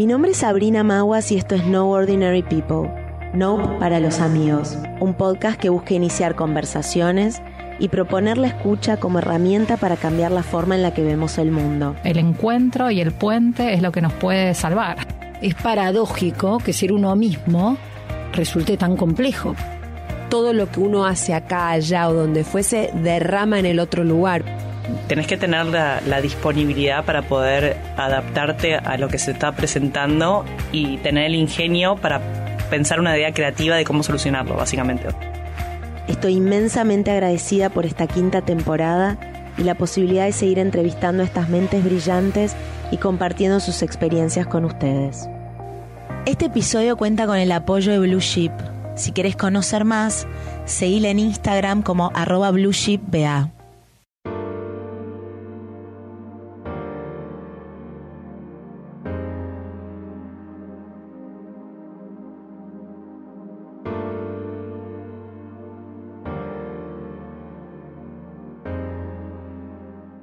Mi nombre es Sabrina Maguas y esto es No Ordinary People. No para los amigos, un podcast que busca iniciar conversaciones y proponer la escucha como herramienta para cambiar la forma en la que vemos el mundo. El encuentro y el puente es lo que nos puede salvar. Es paradójico que ser uno mismo resulte tan complejo. Todo lo que uno hace acá, allá o donde fuese derrama en el otro lugar tenés que tener la, disponibilidad para poder adaptarte a lo que se está presentando y tener el ingenio para pensar una idea creativa de cómo solucionarlo, básicamente. Estoy inmensamente agradecida por esta quinta temporada y la posibilidad de seguir entrevistando a estas mentes brillantes y compartiendo sus experiencias con ustedes. Este episodio cuenta con el apoyo de Blue Ship. Si quieres conocer más, seguile en Instagram como arroba blueshipba.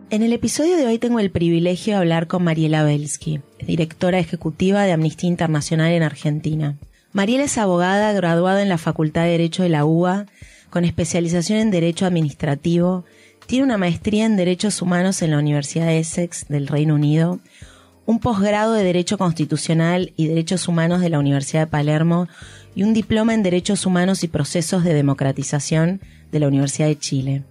En el episodio de hoy tengo el privilegio de hablar con Mariela Belsky, directora ejecutiva de Amnistía Internacional en Argentina. Mariela es abogada graduada en la Facultad de Derecho de la UBA, con especialización en Derecho Administrativo, tiene una maestría en Derechos Humanos en la Universidad de Essex del Reino Unido, un posgrado de Derecho Constitucional y Derechos Humanos de la Universidad de Palermo y un diploma en Derechos Humanos y Procesos de Democratización de la Universidad de Chile.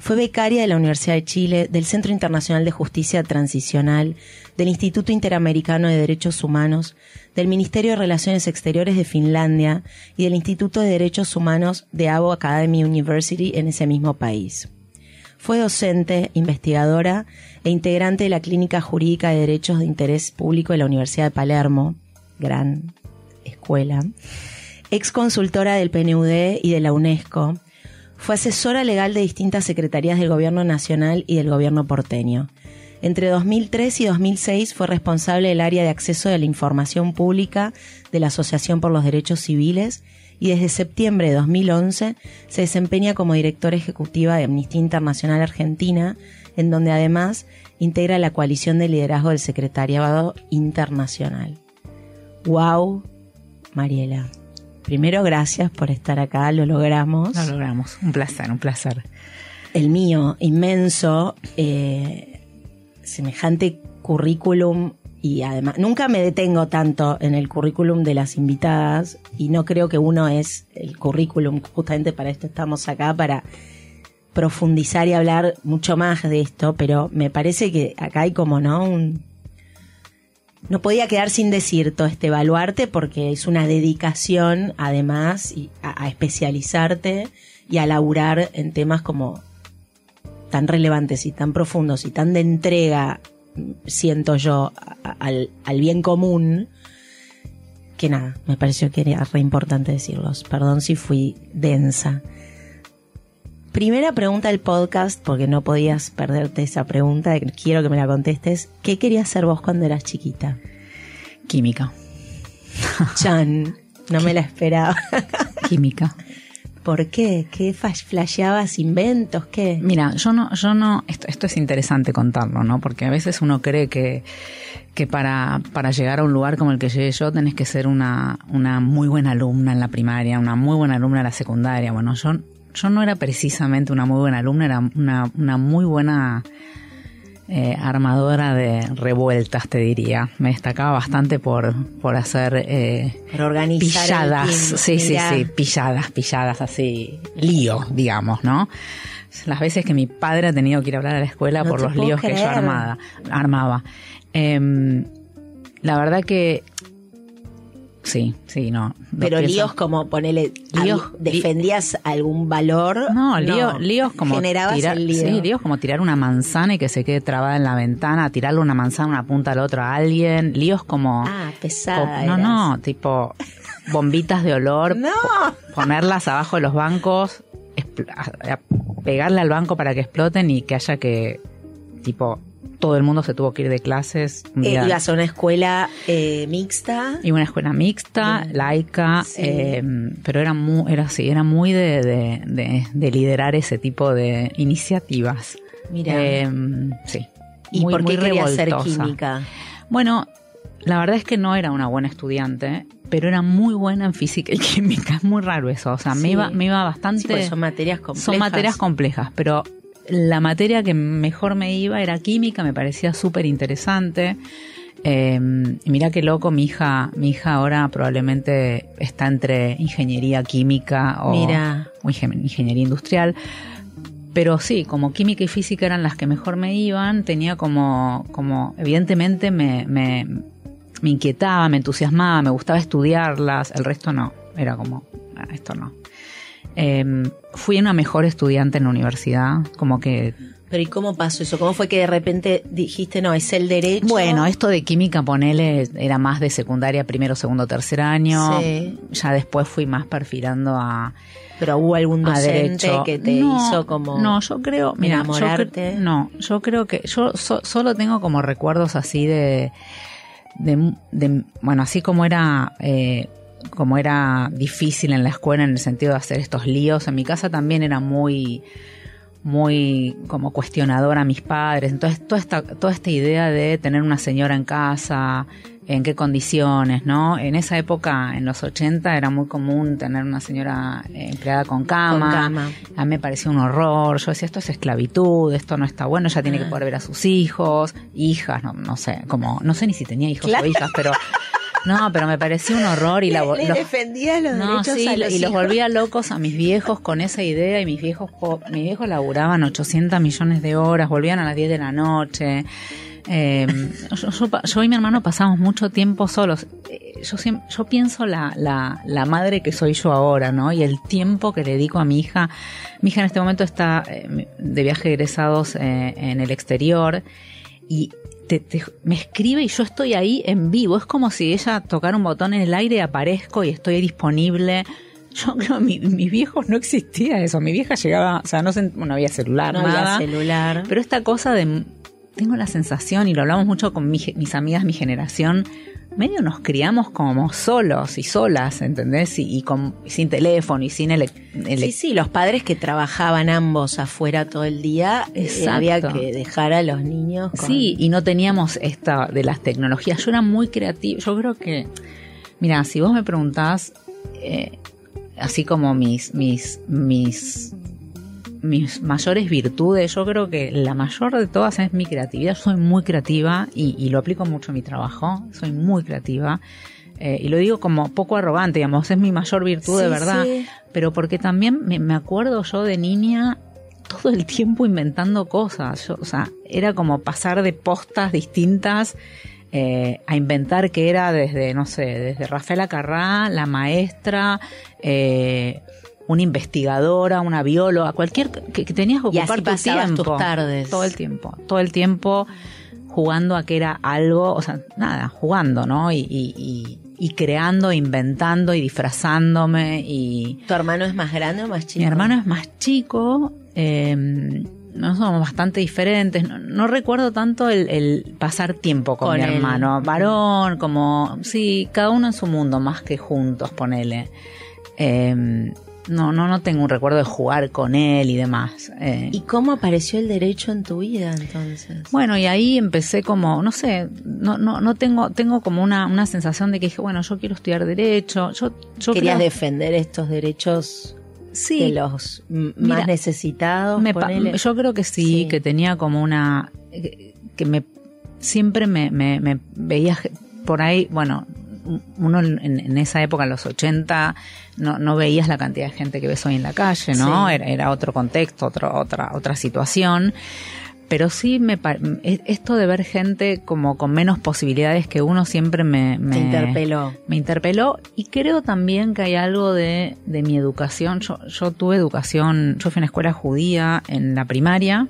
Fue becaria de la Universidad de Chile, del Centro Internacional de Justicia Transicional, del Instituto Interamericano de Derechos Humanos, del Ministerio de Relaciones Exteriores de Finlandia y del Instituto de Derechos Humanos de Abo Academy University en ese mismo país. Fue docente, investigadora e integrante de la Clínica Jurídica de Derechos de Interés Público de la Universidad de Palermo, gran escuela, ex consultora del PNUD y de la UNESCO, fue asesora legal de distintas secretarías del Gobierno Nacional y del Gobierno porteño. Entre 2003 y 2006 fue responsable del área de acceso de la información pública de la Asociación por los Derechos Civiles y desde septiembre de 2011 se desempeña como directora ejecutiva de Amnistía Internacional Argentina, en donde además integra la coalición de liderazgo del Secretariado Internacional. ¡Wow! Mariela. Primero, gracias por estar acá, lo logramos. Lo logramos, un placer, un placer. El mío, inmenso, eh, semejante currículum y además nunca me detengo tanto en el currículum de las invitadas y no creo que uno es el currículum, justamente para esto estamos acá, para profundizar y hablar mucho más de esto, pero me parece que acá hay como, ¿no? Un, no podía quedar sin decir todo este baluarte porque es una dedicación además a, especializarte y a laburar en temas como tan relevantes y tan profundos y tan de entrega, siento yo, al, al bien común, que nada, me pareció que era re importante decirlos. Perdón si fui densa. Primera pregunta del podcast, porque no podías perderte esa pregunta, quiero que me la contestes. ¿Qué querías ser vos cuando eras chiquita? Química. Chan, no me la esperaba. Química. ¿Por qué? ¿Qué flasheabas inventos? ¿Qué? Mira, yo no, yo no, esto, esto es interesante contarlo, ¿no? Porque a veces uno cree que, que para, para llegar a un lugar como el que llegué yo tenés que ser una, una muy buena alumna en la primaria, una muy buena alumna en la secundaria. Bueno, yo yo no era precisamente una muy buena alumna, era una, una muy buena eh, armadora de revueltas, te diría. Me destacaba bastante por, por hacer eh, pilladas. Sí, sí, sí, pilladas, pilladas así, lío, digamos, ¿no? Las veces que mi padre ha tenido que ir a hablar a la escuela por los líos que yo armada, armaba. Em, la verdad que Sí, sí, no. Pero líos como ponele, líos, defendías algún valor. No, líos como generabas tirar, el lío. Sí, líos como tirar una manzana y que se quede trabada en la ventana, tirarle una manzana una punta al otro a alguien, líos como Ah, pesada. no, no, tipo bombitas de olor, no. ponerlas abajo de los bancos, pegarle al banco para que exploten y que haya que tipo todo el mundo se tuvo que ir de clases. Eh, ibas a una escuela eh, mixta. Y una escuela mixta, laica, eh, pero era muy, era así, era muy de, de, liderar ese tipo de iniciativas. Mira. Eh, sí. ¿Y por qué querías ser química? Bueno, la verdad es que no era una buena estudiante, pero era muy buena en física y química. Es muy raro eso. O sea, me Sí. iba, me iba bastante. Sí, porque son materias complejas. Son materias complejas, pero la materia que mejor me iba era química, me parecía súper interesante. Eh, y mira qué loco, mi hija, mi hija ahora probablemente está entre ingeniería química o, Mira. o ingen- ingeniería industrial. Pero sí, como química y física eran las que mejor me iban, tenía como, como evidentemente me, me, me inquietaba, me entusiasmaba, me gustaba estudiarlas, el resto no, era como, "Ah, esto no. Eh, fui una mejor estudiante en la universidad, como que Pero ¿y cómo pasó eso? ¿Cómo fue que de repente dijiste, no, es el derecho? Bueno, esto de química, ponele, era más de secundaria, primero, segundo, tercer año. Sí. Ya después fui más perfilando a, Pero hubo algún docente derecho. que te No, hizo como... No, yo creo, mira, yo enamorarte. cre- no, yo creo que yo so- solo tengo como recuerdos así de, de, de- bueno, así como era... Eh, como era difícil en la escuela en el sentido de hacer estos líos, en mi casa también era muy, muy como cuestionadora a mis padres. Entonces, toda esta, toda esta idea de tener una señora en casa, en qué condiciones, ¿no? En esa época, en los 80, era muy común tener una señora eh, empleada con cama. Con cama. A mí me parecía un horror. Yo decía, esto es esclavitud, esto no está bueno, ella tiene que Ah. poder ver a sus hijos, hijas, no, no sé, como, no sé ni si tenía hijos Claro. o hijas, pero, no, pero me parecía un horror y la, Le, le los- defendía los no, derechos sí, a los y los volvía locos a mis viejos con esa idea y mis viejos mis viejos laburaban 800 millones de horas, volvían a las 10 de la noche. Eh, yo, yo y mi hermano pasamos mucho tiempo solos. Eh, Yo, yo pienso la, la, la madre que soy yo ahora, ¿no? Y el tiempo que le dedico a mi hija. Mi hija en este momento está eh, de viaje egresados eh, en el exterior y te- te- me escribe y yo estoy ahí en vivo. Es como si ella tocara un botón en el aire y aparezco y estoy disponible. Yo creo mi- mis viejos no existía eso. Mi vieja llegaba, o sea, no, se- no había celular, No nada. había celular. Pero esta cosa de. Tengo la sensación, y lo hablamos mucho con mi mis amigas, mi generación, medio nos criamos como solos y solas, ¿entendés? Y, y con, y sin teléfono y sin ele- ele- Sí, sí, los padres que trabajaban ambos afuera todo el día, eh, había que dejar a los niños. con- Sí, y no teníamos esta de las tecnologías. Yo era muy creativa. Yo creo que, mira, si vos me preguntás, eh, así como mis, mis, mis, mis mayores virtudes, yo creo que la mayor de todas es mi creatividad. Soy muy creativa y, y lo aplico mucho en mi trabajo. Soy muy creativa. Eh, y lo digo como poco arrogante, digamos, es mi mayor virtud de verdad. sí. Pero porque también me, me acuerdo yo de niña todo el tiempo inventando cosas. Yo, o sea, era como pasar de postas distintas eh, a inventar que era desde, no sé, desde Rafaela Carrá, la maestra, eh, una investigadora, una bióloga, cualquier que, que tenías que Y ocupar así tu pasabas tus tiempo. tardes. Todo el tiempo, todo el tiempo jugando a que era algo, o sea, nada, jugando, ¿no? Y, y, y, y creando, inventando y disfrazándome y... ¿Tu hermano es más grande o más chico? Mi hermano es más chico, eh, no somos bastante diferentes. No, no recuerdo tanto el, el pasar tiempo con, Con mi hermano. Varón, como, sí, cada uno en su mundo, más que juntos, ponele. Eh, no, no, no tengo un recuerdo de jugar con él y demás. Eh, ¿Y cómo apareció el derecho en tu vida entonces? bueno, y ahí empecé como, no sé, no, no, no tengo, tengo como una, una sensación de que dije, bueno, yo quiero estudiar derecho. Yo, yo Querías creo- defender estos derechos sí, de los Mira, más necesitados. Me yo creo que sí, Sí. que tenía como una que, me siempre me, me, me veía por ahí, bueno, uno en, en esa época, en los 80, no, no veías la cantidad de gente que ves hoy en la calle, ¿no? Sí. Era, era otro contexto, otro, otra, otra situación. Pero sí, me, e- esto de ver gente como con menos posibilidades que uno siempre me, me, Te interpeló. me interpeló y creo también que hay algo de, de mi educación. Yo, yo tuve educación, yo fui a una escuela judía en la primaria,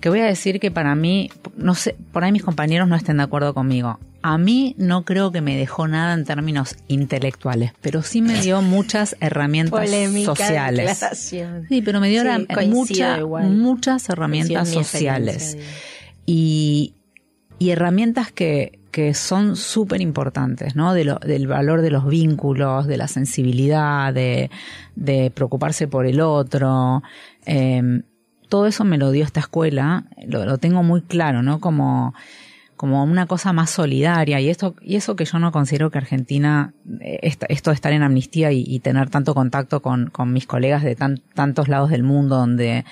que voy a decir que para mí, no sé, por ahí mis compañeros no estén de acuerdo conmigo. A mí no creo que me dejó nada en términos intelectuales, pero sí me dio muchas herramientas Polémica sociales. declaración. Sí, pero me dio Sí, mucha- muchas herramientas sociales y, y herramientas que, que son súper importantes, ¿no? De lo- del valor de los vínculos, de la sensibilidad, de, de preocuparse por el otro. Eh, todo eso me lo dio esta escuela, lo, lo tengo muy claro, ¿no? Como, como una cosa más solidaria y esto y eso que yo no considero que Argentina eh, esto de estar en amnistía y, y tener tanto contacto con, con mis colegas de tan- tantos lados del mundo donde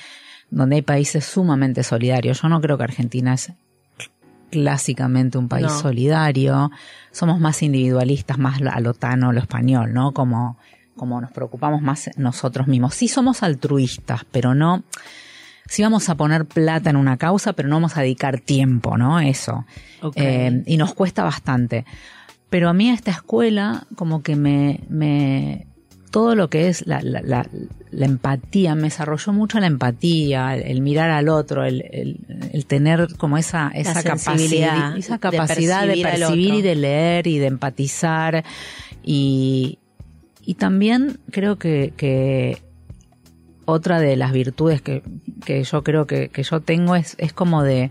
donde hay países sumamente solidarios yo no creo que Argentina es clásicamente un país No. solidario somos más individualistas más a lo tano lo español no como como nos preocupamos más nosotros mismos sí somos altruistas pero no sí vamos a poner plata en una causa, pero no vamos a dedicar tiempo, ¿no? Eso. Eh, y nos cuesta bastante. Pero a mí esta escuela, como que me, me todo lo que es la, la, la, la empatía, me desarrolló mucho la empatía, el, el mirar al otro, el, el, el tener como esa, esa capacidad, esa capacidad de percibir y de leer y de empatizar. Y, y también creo que, que otra de las virtudes que, que yo creo que, que yo tengo es, es como de,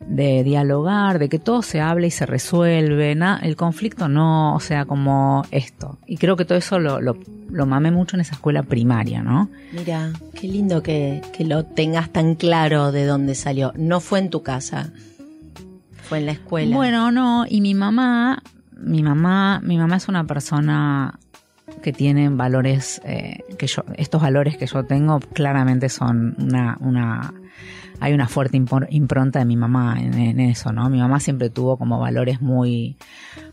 de dialogar, de que todo se hable y se resuelve, na- el conflicto no, o sea, como esto. Y creo que todo eso lo, lo, lo mamé mucho en esa escuela primaria, ¿no? Mira, qué lindo que, que lo tengas tan claro de dónde salió. No fue en tu casa, fue en la escuela. Bueno, no, y mi mamá, mi mamá, mi mamá es una persona que tiene valores, eh, que yo, estos valores que yo tengo claramente son una, una, hay una fuerte impronta de mi mamá en, en eso, ¿no? Mi mamá siempre tuvo como valores muy,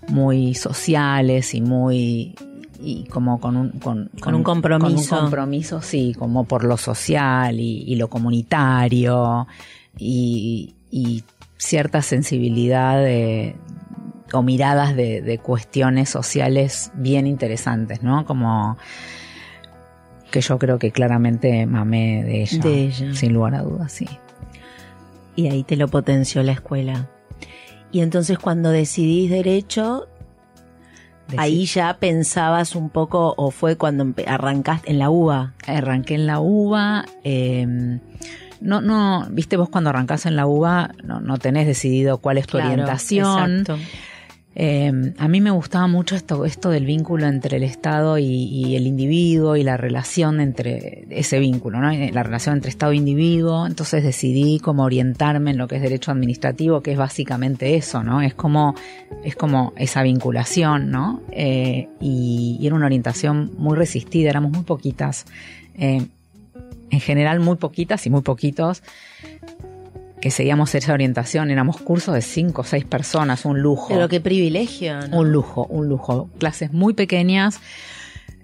muy sociales y muy, y como con un, con, Con un compromiso. Con un compromiso, sí, como por lo social y, y lo comunitario y, y cierta sensibilidad de, o miradas de, de cuestiones sociales bien interesantes, ¿no? Como que yo creo que claramente mamé de ella. De ella. Sin lugar a dudas, sí. Y ahí te lo potenció la escuela. Y entonces cuando decidís derecho, ahí ya pensabas un poco, o fue cuando arrancaste en la UBA. arranqué en la UBA. eh, no, no, viste vos cuando arrancás en la UBA, no, no tenés decidido cuál es tu Claro, orientación. exacto. Eh, a mí me gustaba mucho esto, del vínculo entre el Estado y, el individuo y la relación entre ese vínculo, ¿no? la relación entre Estado e individuo. Entonces decidí como orientarme en lo que es derecho administrativo, que es básicamente eso, ¿no? Es como, es como esa vinculación, ¿no? Eh, y, y era una orientación muy resistida, éramos muy poquitas. eh, en general muy poquitas y muy poquitos que seguíamos esa orientación. Éramos cursos de cinco o seis personas, un lujo. Pero qué privilegio, ¿no? Un lujo, un lujo. Clases muy pequeñas.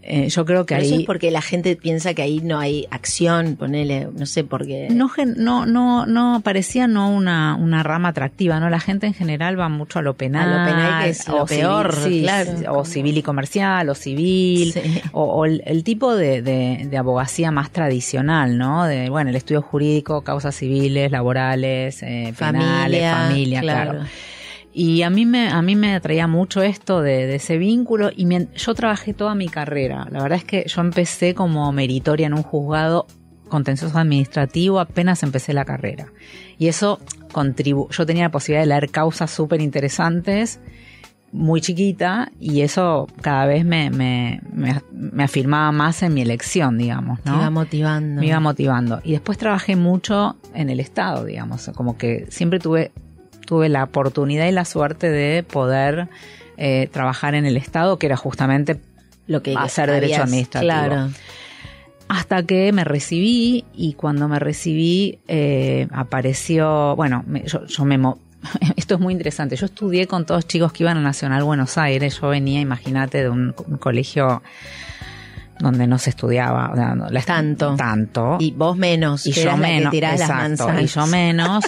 Eh, yo creo que Pero eso ahí es porque la gente piensa que ahí no hay acción, ponele, no sé por qué. no, no, no, no parecía no una, una rama atractiva, ¿no? La gente en general va mucho a lo penal. A lo penal, que es lo civil, peor, sí, claro. sí, O civil y comercial, o civil. Sí. O, o el, el tipo de, de- de abogacía más tradicional, ¿no? De, bueno, el estudio jurídico, causas civiles, laborales, eh, penales, Familia, familia, claro. claro. Y a mí me, a mí me atraía mucho esto de, de ese vínculo y yo trabajé toda mi carrera. La verdad es que yo empecé como meritoria en un juzgado contencioso administrativo apenas empecé la carrera. Y eso contribu yo tenía la posibilidad de leer causas súper interesantes muy chiquita y eso cada vez me, me, me, me afirmaba más en mi elección, digamos, ¿no? iba motivando. me iba motivando. Y después trabajé mucho en el Estado, digamos, como que siempre tuve, tuve la oportunidad y la suerte de poder eh, trabajar en el Estado, que era justamente lo que hacer derecho administrativo. Claro. hasta que me recibí y cuando me recibí eh, apareció, bueno, me- yo, yo me... Esto es muy interesante. Yo estudié con todos chicos que iban a Nacional Buenos Aires. Yo venía, imagínate, de un, un colegio donde no se estudiaba o sea, no- Tanto. tanto Y vos menos. y yo menos, las y yo menos.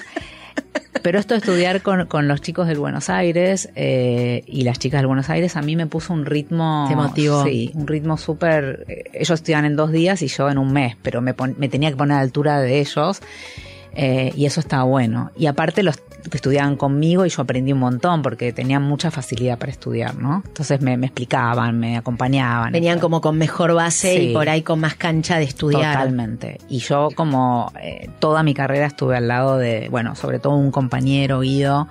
Pero esto de estudiar con, con los chicos del Buenos Aires eh, y las chicas del Buenos Aires a mí me puso un ritmo... Te motivó. Sí, un ritmo súper... eh, ellos estudian en dos días y yo en un mes, pero me, pon- me tenía que poner a la altura de ellos eh, y eso estaba bueno. Y aparte los que estudiaban conmigo y yo aprendí un montón porque tenían mucha facilidad para estudiar, ¿no? Entonces me, me explicaban, me acompañaban. Venían como con mejor base Sí. y por ahí con más cancha de estudiar. Totalmente. Y yo como eh, toda mi carrera estuve al lado de, bueno, sobre todo un compañero, Guido,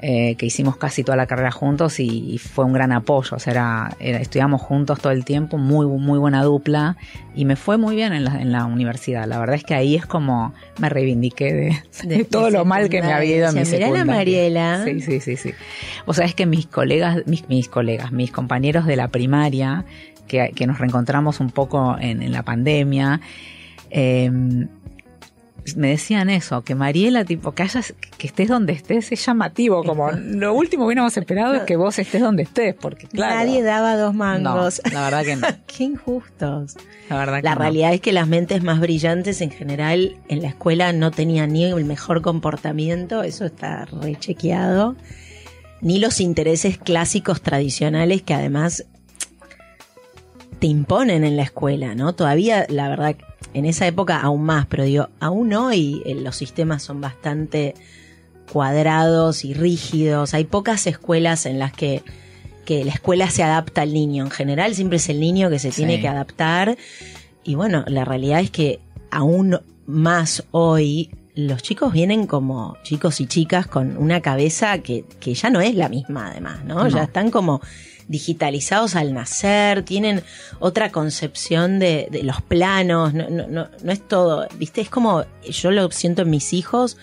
eh, que hicimos casi toda la carrera juntos y, y fue un gran apoyo. O sea, era, era- estudiamos juntos todo el tiempo, muy, muy buena dupla y me fue muy bien en la, en la universidad. La verdad es que ahí es como me reivindiqué de, de De- todo lo mal que me había ido en mi. Mirá la. Mariela. Sí, sí, sí, sí. O sea, es que mis colegas, mis, mis colegas, mis compañeros de la primaria, que, que nos reencontramos un poco en, en la pandemia, eh, me decían eso, que Mariela, tipo, que hayas, que estés donde estés es llamativo, como lo último que hubiéramos esperado es que vos estés donde estés, porque claro. Nadie daba dos no, mangos. la verdad que no. Qué injustos. La verdad que La no. realidad es que las mentes más brillantes en general en la escuela no tenían ni el mejor comportamiento, eso está rechequeado, ni los intereses clásicos tradicionales que además te imponen en la escuela, ¿no? Todavía, la verdad, en esa época aún más, pero digo, aún hoy eh, los sistemas son bastante cuadrados y rígidos. Hay pocas escuelas en las que, que la escuela se adapta al niño. En general siempre es el niño que se tiene Sí. que adaptar. Y bueno, la realidad es que aún más hoy los chicos vienen como chicos y chicas con una cabeza que, que ya no es la misma además, ¿no? No. Ya están como digitalizados al nacer, tienen otra concepción de, de los planos, no, no, no, no es todo, viste, es como yo lo siento en mis hijos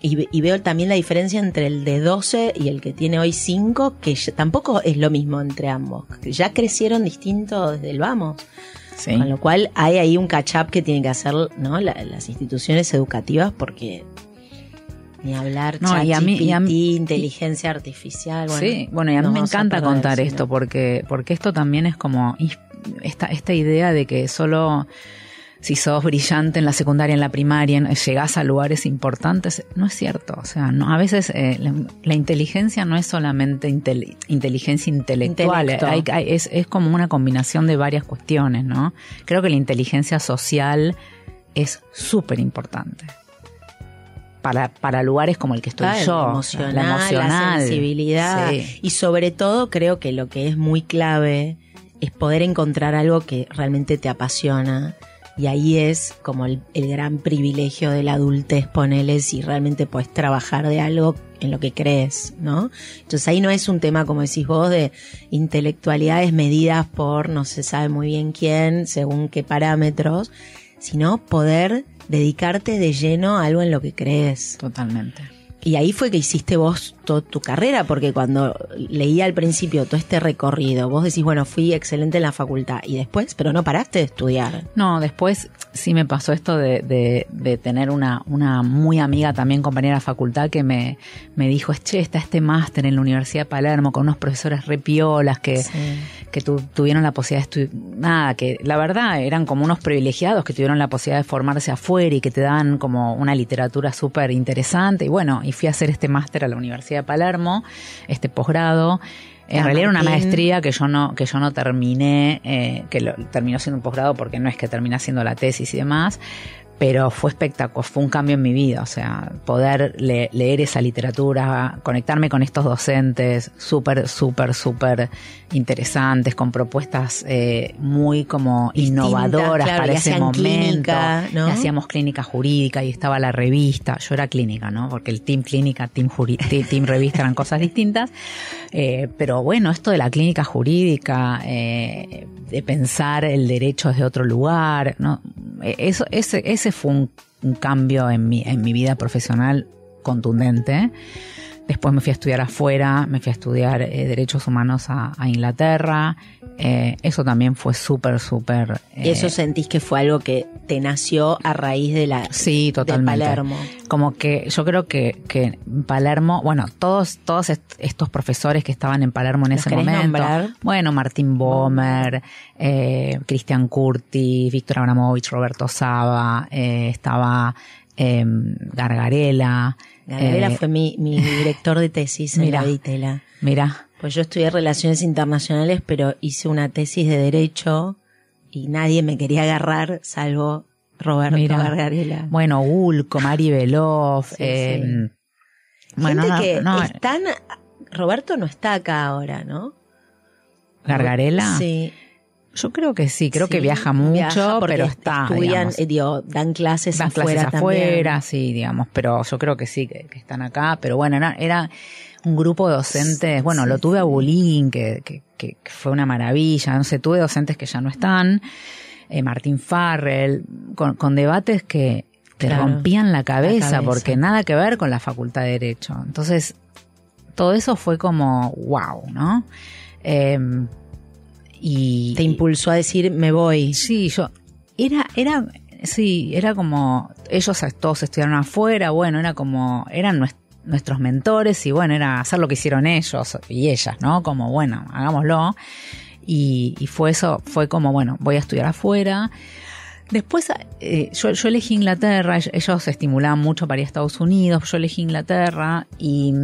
y, ve- y veo también la diferencia entre el de 12 y el que tiene hoy 5, que ya- tampoco es lo mismo entre ambos, que ya crecieron distinto desde el vamos. Sí. Con lo cual hay ahí un catch-up que tienen que hacer ¿no? La- las instituciones educativas porque ni hablar, No, y a mí- y a mí- inteligencia artificial. Bueno, sí, bueno, y a mí me encanta contar esto porque, porque esto también es como esta, esta idea de que solo si sos brillante en la secundaria, en la primaria, en- llegás a lugares importantes, no es cierto. O sea, no, a veces eh, la, la inteligencia no es solamente intel- inteligencia intelectual, Intelecto. hay- hay- es, es como una combinación de varias cuestiones, ¿no? Creo que la inteligencia social es súper importante. Para, para lugares como el que estoy Claro, yo. la emocional, la emocional. la sensibilidad. Sí. Y sobre todo creo que lo que es muy clave es poder encontrar algo que realmente te apasiona. Y ahí es como el, el gran privilegio de la adultez, ponele si realmente puedes trabajar de algo en lo que crees, ¿no? Entonces ahí no es un tema, como decís vos, de intelectualidades medidas por no se sabe muy bien quién, según qué parámetros, sino poder dedicarte de lleno a algo en lo que crees. Totalmente. Y ahí fue que hiciste vos toda tu carrera, porque cuando leía al principio todo este recorrido, vos decís, bueno, fui excelente en la facultad y después, pero no paraste de estudiar. No, después sí me pasó esto de, de, de tener una, una muy amiga también, compañera de facultad, que me, me dijo, che, está este máster en la Universidad de Palermo con unos profesores repiolas que, que tu- tuvieron la posibilidad de estudiar, nada, que la verdad eran como unos privilegiados que tuvieron la posibilidad de formarse afuera y que te dan como una literatura súper interesante. Y bueno, y fui a hacer este máster a la Universidad de Palermo, este posgrado. En realidad era una maestría que yo no, que yo no terminé, eh, que lo, terminó siendo un posgrado porque no es que terminé haciendo la tesis y demás, pero fue espectacular, fue un cambio en mi vida, o sea, poder le- leer esa literatura, conectarme con estos docentes súper, súper, súper interesantes, con propuestas eh, muy como Distintas, innovadoras claro, para ese momento. clínica, hacíamos clínica jurídica y estaba la revista, yo era clínica, ¿no? Porque el team clínica, team, juri- team revista eran cosas distintas, eh, pero bueno, esto de la clínica jurídica, eh, de pensar el derecho desde otro lugar, ¿no? Eh, Eso, ese, ese fue un, un cambio en mi, en mi vida profesional contundente. Después me fui a estudiar afuera, me fui a estudiar eh, derechos humanos a, a Inglaterra. Eh, eso también fue súper, súper... Y eh, eso sentís que fue algo que te nació a raíz de la Sí, de totalmente. Palermo. Como que yo creo que, que Palermo, bueno, todos, todos est- estos profesores que estaban en Palermo en ¿Los ese momento. nombrar? Bueno, Martín Bomer, eh, Cristian Curti, Víctor Abramovich, Roberto Saba, estaba eh, Gargarela. Gabriela eh, fue mi, mi director de tesis en Mira. la Ditela. Mira, Pues yo estudié Relaciones Internacionales, pero hice una tesis de Derecho y nadie me quería agarrar salvo Roberto Mira. Gargarela. bueno, Ulco, Mari Sí, eh, bueno, Gente no, que no, están... Roberto no está acá ahora, ¿no? Gargarela. Sí. Yo creo que sí, creo que viaja mucho, viaja pero está. Estudian, digamos, eh, digo, dan clases dan afuera clases también. afuera, sí, digamos, pero yo creo que sí, que, que están acá. Pero bueno, era, era un grupo de docentes, bueno, lo tuve a Bulín, que, que, que fue una maravilla, no sé, tuve docentes que ya no están, eh, Martín Farrell, con, con debates que te Claro, rompían la cabeza, cabeza. porque nada que ver con la Facultad de Derecho. Entonces, todo eso fue como, wow, ¿no? Eh, y, Te impulsó a decir, me voy. Sí, yo. Era, era, sí, era como. Ellos todos estudiaron afuera, bueno, era como. Eran nues- nuestros mentores y bueno, era hacer lo que hicieron ellos y ellas, ¿no? Como, bueno, hagámoslo. Y, y fue eso, fue como, bueno, voy a estudiar afuera. Después eh, yo, yo elegí Inglaterra, ell- ellos se estimulaban mucho para ir a Estados Unidos, yo elegí Inglaterra y,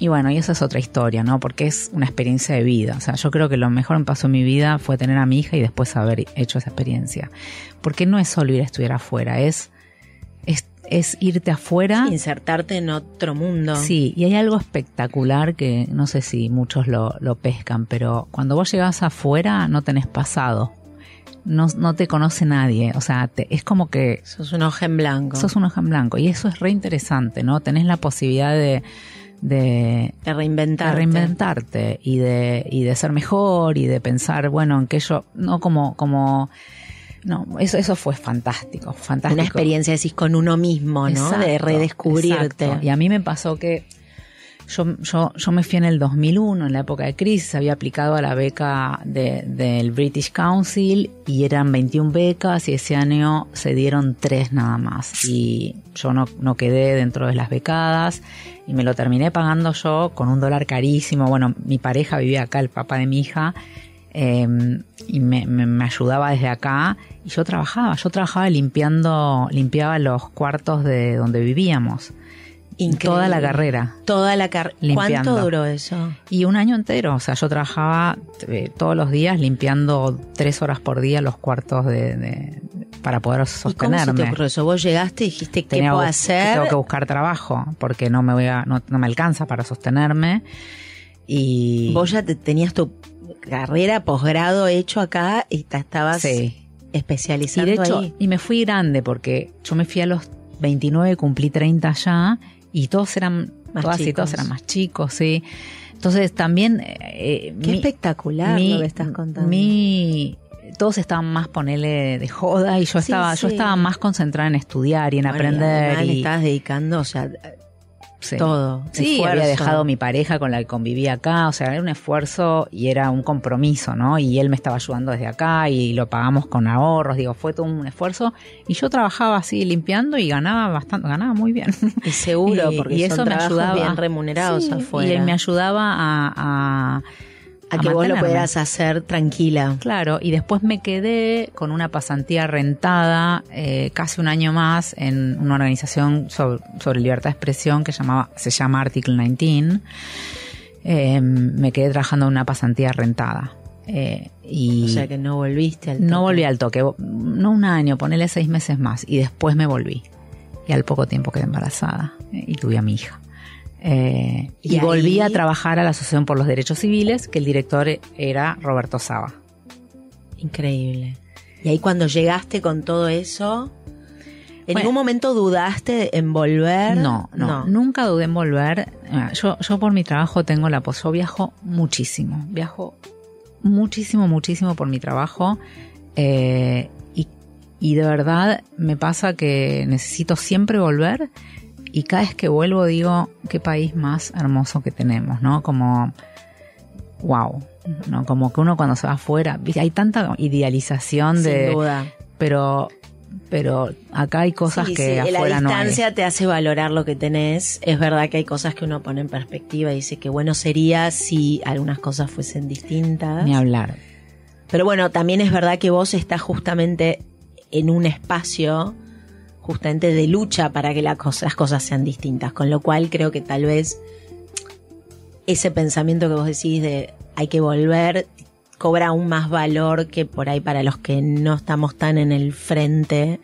y bueno, y esa es otra historia, ¿no? Porque es una experiencia de vida. O sea, yo creo que lo mejor que pasó en mi vida fue tener a mi hija y después haber hecho esa experiencia. Porque no es solo ir a estudiar afuera, es, es, es irte afuera. Insertarte en otro mundo. Sí, y hay algo espectacular que no sé si muchos lo, lo pescan, pero cuando vos llegás afuera no tenés pasado. No, no te conoce nadie. O sea, te- es como que Sos un hoja en blanco. sos un hoja en blanco. Y eso es re interesante, ¿no? Tenés la posibilidad de, de, de reinventarte. de reinventarte y de, y de ser mejor y de pensar, bueno, en que yo, no como, como, no, eso, eso fue fantástico, fantástico. Una experiencia, decís, con uno mismo, ¿no? de redescubrirte. exacto. Y a mí me pasó que yo, yo, me fui en el 2001, en la época de crisis, había aplicado a la beca de- del British Council y eran 21 becas y ese año se dieron tres nada más. Y yo no, no quedé dentro de las becadas y me lo terminé pagando yo con un dólar carísimo. Bueno, mi pareja vivía acá, el papá de mi hija, eh, y me, me- me ayudaba desde acá y yo trabajaba, yo trabajaba limpiando, limpiaba los cuartos de donde vivíamos. Increíble. Toda la carrera. Toda la carrera. ¿Cuánto duró eso? Y un año entero, o sea, yo trabajaba eh, todos los días limpiando tres horas por día los cuartos de, de- para poder ¿Y cómo se sostenerme. te ocurrió eso? Vos llegaste y dijiste, ¿qué Tenía puedo hacer? Tengo que buscar trabajo porque no me voy a, no, no me alcanza para sostenerme. Y Vos ya te- tenías tu carrera, posgrado hecho acá y te estabas sí. Y especializando de hecho, ahí. y me fui grande porque yo me fui a los 29, cumplí 30 ya y todos eran, Más todas y chicos. todos eran más chicos, sí. Entonces también... eh, Qué mi- espectacular mi- lo que estás contando. mi- todos estaban más ponele de joda y yo Sí, estaba yo estaba más concentrada en estudiar y en Bueno, y aprender y estabas dedicando, o sea, sí. todo. Sí, esfuerzo. había dejado mi pareja con la que convivía acá, o sea, era un esfuerzo y era un compromiso, ¿no? Y él me estaba ayudando desde acá y lo pagamos con ahorros, digo, fue todo un esfuerzo y yo trabajaba así limpiando y ganaba bastante, ganaba muy bien. Y seguro, Y- porque y son eso me ayudaba bien remunerados Sí, afuera. Y me ayudaba a, a, a que vos lo pudieras hacer tranquila. Claro, y después me quedé con una pasantía rentada eh, casi un año más en una organización sobre, sobre libertad de expresión que llamaba, se llama Article 19. Eh, me quedé trabajando en una pasantía rentada. Eh, y O sea que no volviste al no toque. volví al toque, no un año, ponele seis meses más, y después me volví. Y al poco tiempo quedé embarazada eh, y tuve a mi hija. Eh, Y y volví a trabajar a la Asociación por los Derechos Civiles, que el director era Roberto Saba. Increíble. Y ahí cuando llegaste con todo eso, ¿en Bueno. ningún momento dudaste en volver? No, no, nunca dudé en volver. Ah, Yo, yo por mi trabajo tengo la pos, yo viajo muchísimo, viajo muchísimo, muchísimo por mi trabajo eh, y, y de verdad me pasa que necesito siempre volver y cada vez que vuelvo digo qué país más hermoso que tenemos, ¿no? Como wow, ¿no? Como que uno cuando se va afuera, hay tanta idealización de, Sin duda. pero pero acá hay cosas Sí, que sí, afuera la no hay. distancia te hace valorar lo que tenés. Es verdad que hay cosas que uno pone en perspectiva y dice que bueno sería si algunas cosas fuesen distintas. Ni hablar. Pero bueno, también es verdad que vos estás justamente en un espacio justamente de lucha para que las cosas sean distintas, con lo cual creo que tal vez ese pensamiento que vos decís de hay que volver cobra aún más valor que por ahí para los que no estamos tan en el frente.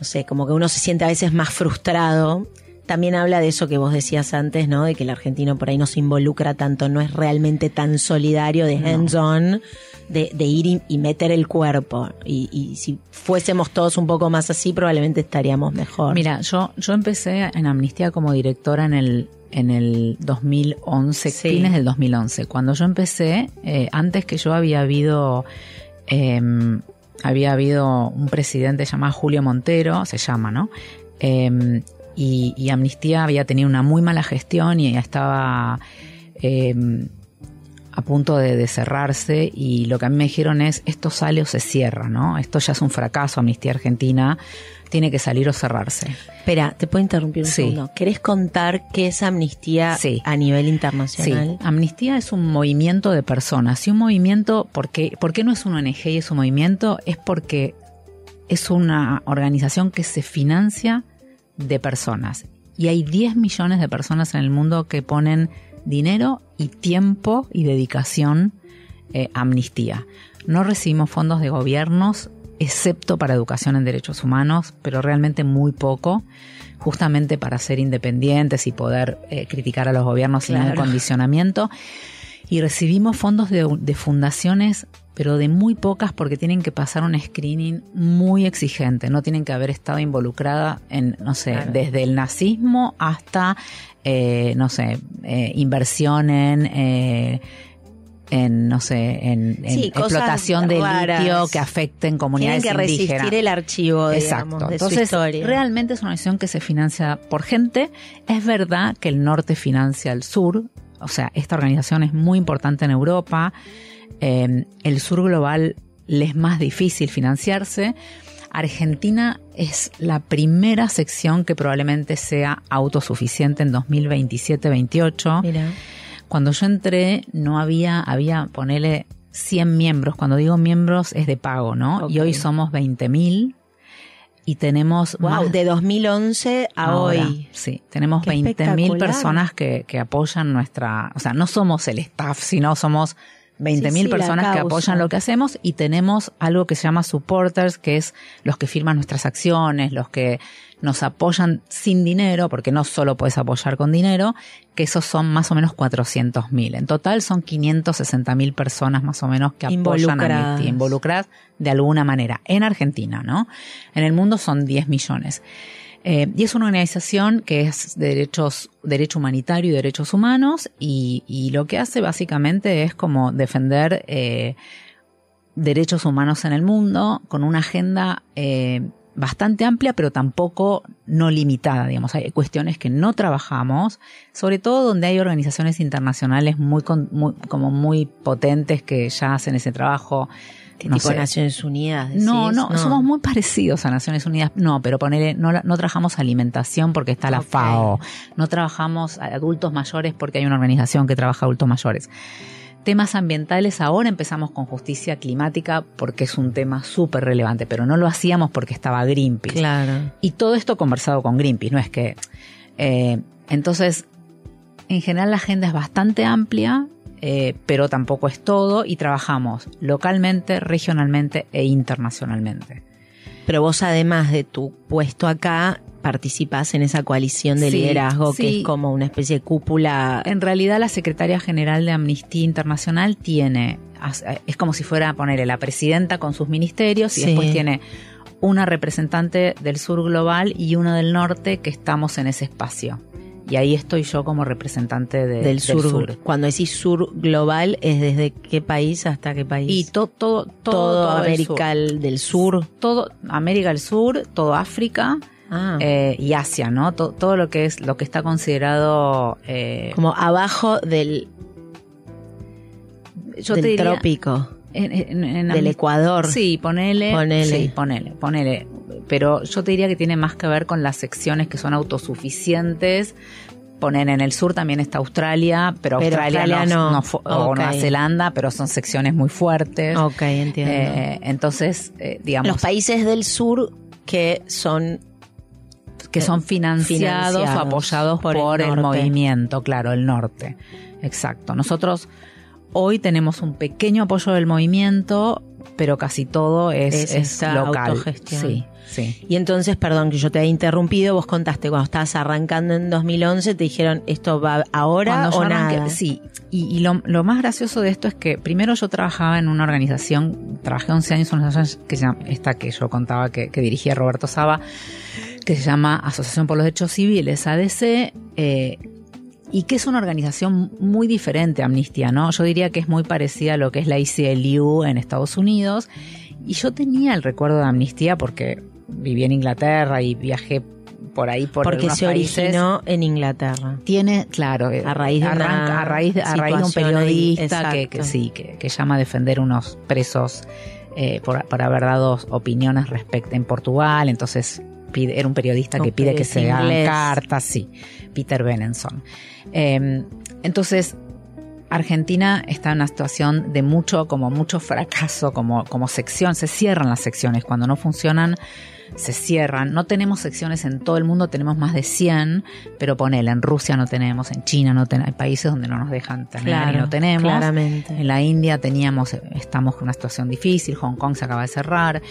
No sé, como que uno se siente a veces más frustrado también habla de eso que vos decías antes, ¿no? De que el argentino por ahí no se involucra tanto, no es realmente tan solidario de hands-on, de, de ir y, y meter el cuerpo. Y, y si fuésemos todos un poco más así, probablemente estaríamos mejor. Mira, yo, yo empecé en Amnistía como directora en el, en el 2011, Sí. fines del 2011. Cuando yo empecé, eh, antes que yo había habido, eh, había habido un presidente llamado Julio Montero, se llama, ¿no? Eh, y, y Amnistía había tenido una muy mala gestión y ya estaba eh, a punto de, de cerrarse y lo que a mí me dijeron es esto sale o se cierra, ¿no? Esto ya es un fracaso, Amnistía Argentina tiene que salir o cerrarse. Espera, te puedo interrumpir un Sí. segundo. ¿Querés contar qué es amnistía Sí. a nivel Sí, internacional? Amnistía es un movimiento de personas. Y un movimiento, ¿por qué, por qué no es un ONG y es un movimiento? Es porque es una organización que se financia de personas. Y hay 10 millones de personas en el mundo que ponen dinero y tiempo y dedicación eh, a amnistía. No recibimos fondos de gobiernos, excepto para educación en derechos humanos, pero realmente muy poco, justamente para ser independientes y poder eh, criticar a los gobiernos sin un condicionamiento. Y recibimos fondos de, de fundaciones, pero de muy pocas porque tienen que pasar un screening muy exigente. No tienen que haber estado involucrada en, no sé, Claro. desde el nazismo hasta, eh, no sé, eh, inversión en... eh, en, no sé, en, en Sí, explotación de raras. litio que afecten comunidades Tienen que resistir indígenas. el archivo, Exacto. digamos, de Entonces, su historia. realmente es una organización que se financia por gente. Es verdad que el norte financia el sur. O sea, esta organización es muy importante en Europa. Eh, el sur global le es más difícil financiarse. Argentina es la primera sección que probablemente sea autosuficiente en 2027-28. Mira. Cuando yo entré no había, había, ponele 100 miembros. Cuando digo miembros es de pago, ¿no? Y hoy somos 20.000 y tenemos Wow, más de 2011 a ahora. hoy. Sí, tenemos Qué 20.000 espectacular. personas que, que apoyan nuestra, o sea, no somos el staff, sino somos 20.000 Sí, personas que apoyan lo que hacemos y tenemos algo que se llama supporters, que es los que firman nuestras acciones, los que nos apoyan sin dinero, porque no solo puedes apoyar con dinero, que esos son más o menos 400.000. En total son 560.000 personas más o menos que apoyan a. Amnistía, involucradas de alguna manera, en Argentina, ¿no? En el mundo son 10 millones. Eh, y es una organización que es de derechos, derecho humanitario y derechos humanos, y, lo que hace básicamente es como defender eh, derechos humanos en el mundo con una agenda eh, bastante amplia, pero tampoco no limitada, digamos. Hay cuestiones que no trabajamos, sobre todo donde hay organizaciones internacionales muy, con- muy- como muy potentes que ya hacen ese trabajo. ¿Qué no tipo sé. Naciones Unidas? decís? No, no, somos muy parecidos a Naciones Unidas. No, pero ponele, no, no trabajamos alimentación porque está la. FAO. No trabajamos adultos mayores porque hay una organización que trabaja adultos mayores. Temas ambientales, ahora empezamos con justicia climática porque es un tema súper relevante, pero no lo hacíamos porque estaba Greenpeace. Claro. Y todo esto conversado con Greenpeace, no es que... eh, entonces, en general la agenda es bastante amplia, eh, pero tampoco es todo y trabajamos localmente, regionalmente e internacionalmente. Pero vos además de tu puesto acá, participás en esa coalición de Sí, liderazgo que es como una especie de cúpula. En realidad la secretaria general de Amnistía Internacional tiene, es como si fuera a ponerle la presidenta con sus ministerios y después tiene una representante del sur global y una del norte que estamos en ese espacio. Y ahí estoy yo como representante de- del sur. Cuando decís sur global, ¿es desde qué país hasta qué país? Y to- todo, todo, todo, todo América sur. del sur. todo América del Sur, todo África Ah, eh, y Asia, ¿no? To- todo lo que es lo que está considerado eh, como abajo del, yo del te diría, trópico, en- en- en del Ecuador. Sí, ponele. Ponele. Sí, ponele, ponele. Pero yo te diría que tiene más que ver con las secciones que son autosuficientes. Poner en el sur también está Australia, pero, Pero Australia, Australia no, no. no o. Nueva Zelanda, pero son secciones muy fuertes. Ok, entiendo. Eh, entonces, eh, digamos, Los países del sur que son que son financiados, financiados o apoyados por por, el movimiento, claro, el norte. Exacto. Nosotros hoy tenemos un pequeño apoyo del movimiento pero casi todo es, Es es esta local. autogestión. Sí, sí. Y entonces, perdón que yo te haya interrumpido, vos contaste cuando estabas arrancando en 2011, te dijeron, ¿esto va ahora o arranqué- nada? Sí, y, y lo, lo más gracioso de esto es que primero yo trabajaba en una organización, trabajé 11 años en una organización que se llama, esta que yo contaba que, que dirigía Roberto Saba, que se llama Asociación por los Derechos Civiles, ADC, eh, y que es una organización muy diferente a Amnistía, ¿no? Yo diría que es muy parecida a lo que es la ICLU en Estados Unidos, y yo tenía el recuerdo de Amnistía porque viví en Inglaterra y viajé por ahí por Porque se países originó en Inglaterra. tiene, claro, eh, A raíz de arranca- una a raíz de, a raíz de un ahí, periodista que, sí, que, que llama a defender unos presos eh, por, por haber dado opiniones respecto en Portugal, entonces pide, era un periodista Un que pide que se hagan cartas, sí, Peter Benenson. Eh, entonces, Argentina está en una situación de mucho, como mucho fracaso, como, como sección, se cierran las secciones, cuando no funcionan, se cierran. No tenemos secciones en todo el mundo, tenemos más de 100, pero ponele, en Rusia no tenemos, en China no tenemos, hay países donde no nos dejan tener y no tenemos. claramente. En la India teníamos, estamos con una situación difícil, Hong Kong se acaba de cerrar,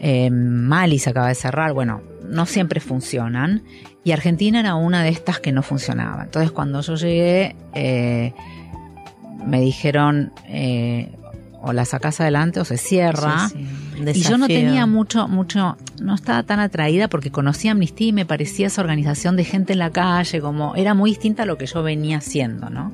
eh, Mali se acaba de cerrar, bueno, no siempre funcionan. Y Argentina era una de estas que no funcionaba. Entonces cuando yo llegué, eh, me dijeron, eh, o la sacas adelante o se cierra. Sí, sí, un Y yo no tenía mucho, mucho, no estaba tan atraída porque conocía Amnistía y me parecía esa organización de gente en la calle, como era muy distinta a lo que yo venía haciendo, ¿no?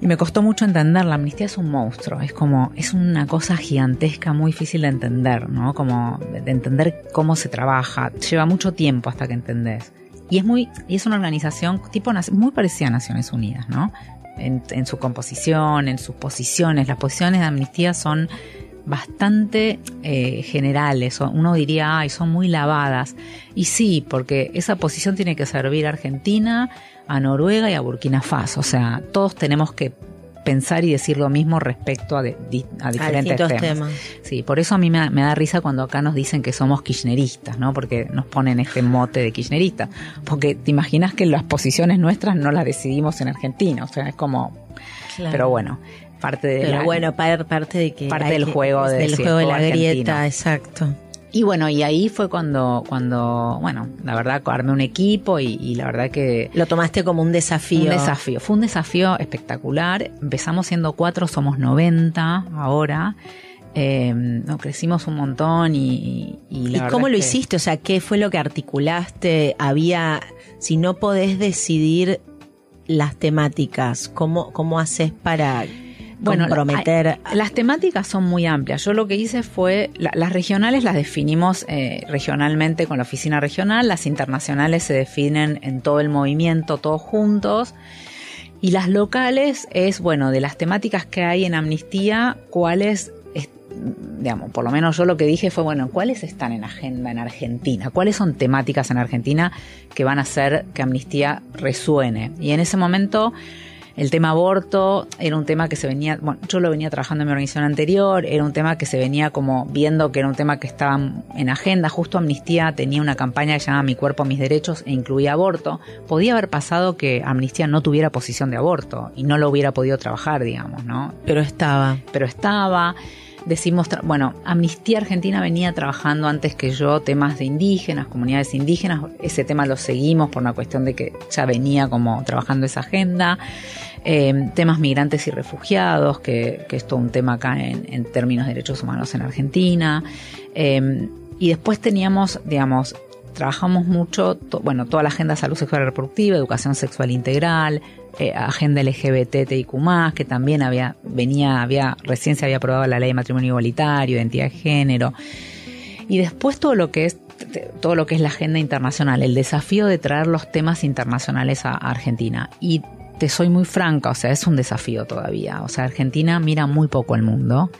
Y me costó mucho entender, la amnistía es un monstruo, es como, es una cosa gigantesca, muy difícil de entender, ¿no? Como de entender cómo se trabaja, lleva mucho tiempo hasta que entendés. Y es muy, y es una organización tipo muy parecida a Naciones Unidas, ¿no? En, su composición, en sus posiciones. Las posiciones de amnistía son bastante eh, generales, uno diría, ay, son muy lavadas. Y sí, porque esa posición tiene que servir a Argentina, a Noruega y a Burkina Faso. O sea, todos tenemos que pensar y decir lo mismo respecto a, de- a diferentes temas. temas. Sí, por eso a mí me da, me da risa cuando acá nos dicen que somos kirchneristas, ¿no? Porque nos ponen este mote de kirchnerista. Porque te imaginas que las posiciones nuestras no las decidimos en Argentina. O sea, es como... Claro. Pero bueno, parte de Pero la- bueno, par- parte de que Parte del que- juego de- del juego de la grieta, exacto. Y bueno, y ahí fue cuando, cuando, bueno, la verdad, armé un equipo y, y la verdad que Lo tomaste como un desafío. un desafío. Fue un desafío espectacular. Empezamos siendo cuatro, somos 90 ahora. Eh, no, crecimos un montón y, y la ¿Y cómo lo hiciste? O sea, ¿qué fue lo que articulaste? Había, si no podés decidir las temáticas, ¿cómo, cómo haces para comprometer? hay- las temáticas son muy amplias. Yo lo que hice fue, la- las regionales las definimos eh, regionalmente con la oficina regional, las internacionales se definen en todo el movimiento, todos juntos. Y las locales es, bueno, de las temáticas que hay en Amnistía, cuáles, es- digamos, por lo menos yo lo que dije fue, bueno, cuáles están en agenda en Argentina, cuáles son temáticas en Argentina que van a hacer que Amnistía resuene. Y en ese momento el tema aborto era un tema que se venía, bueno, yo lo venía trabajando en mi organización anterior, era un tema que se venía como viendo que era un tema que estaba en agenda. Justo Amnistía tenía una campaña que se llamaba Mi cuerpo, mis derechos e incluía aborto. Podía haber pasado que Amnistía no tuviera posición de aborto y no lo hubiera podido trabajar, digamos, ¿no? Pero estaba. pero estaba. Decimos, bueno, Amnistía Argentina venía trabajando antes que yo temas de indígenas, comunidades indígenas. Ese tema lo seguimos por una cuestión de que ya venía como trabajando esa agenda. Eh, temas migrantes y refugiados, que, que es todo un tema acá en, en términos de derechos humanos en Argentina. Eh, y después teníamos, digamos, trabajamos mucho, bueno, toda la agenda de salud sexual y reproductiva, educación sexual integral, eh, agenda LGBTIQ+, que también había, venía, había, recién se había aprobado la ley de matrimonio igualitario, identidad de género. Y después todo lo que es todo lo que es la agenda internacional, el desafío de traer los temas internacionales a, a Argentina. Y te soy muy franca, o sea, es un desafío todavía. O sea, Argentina mira muy poco el mundo.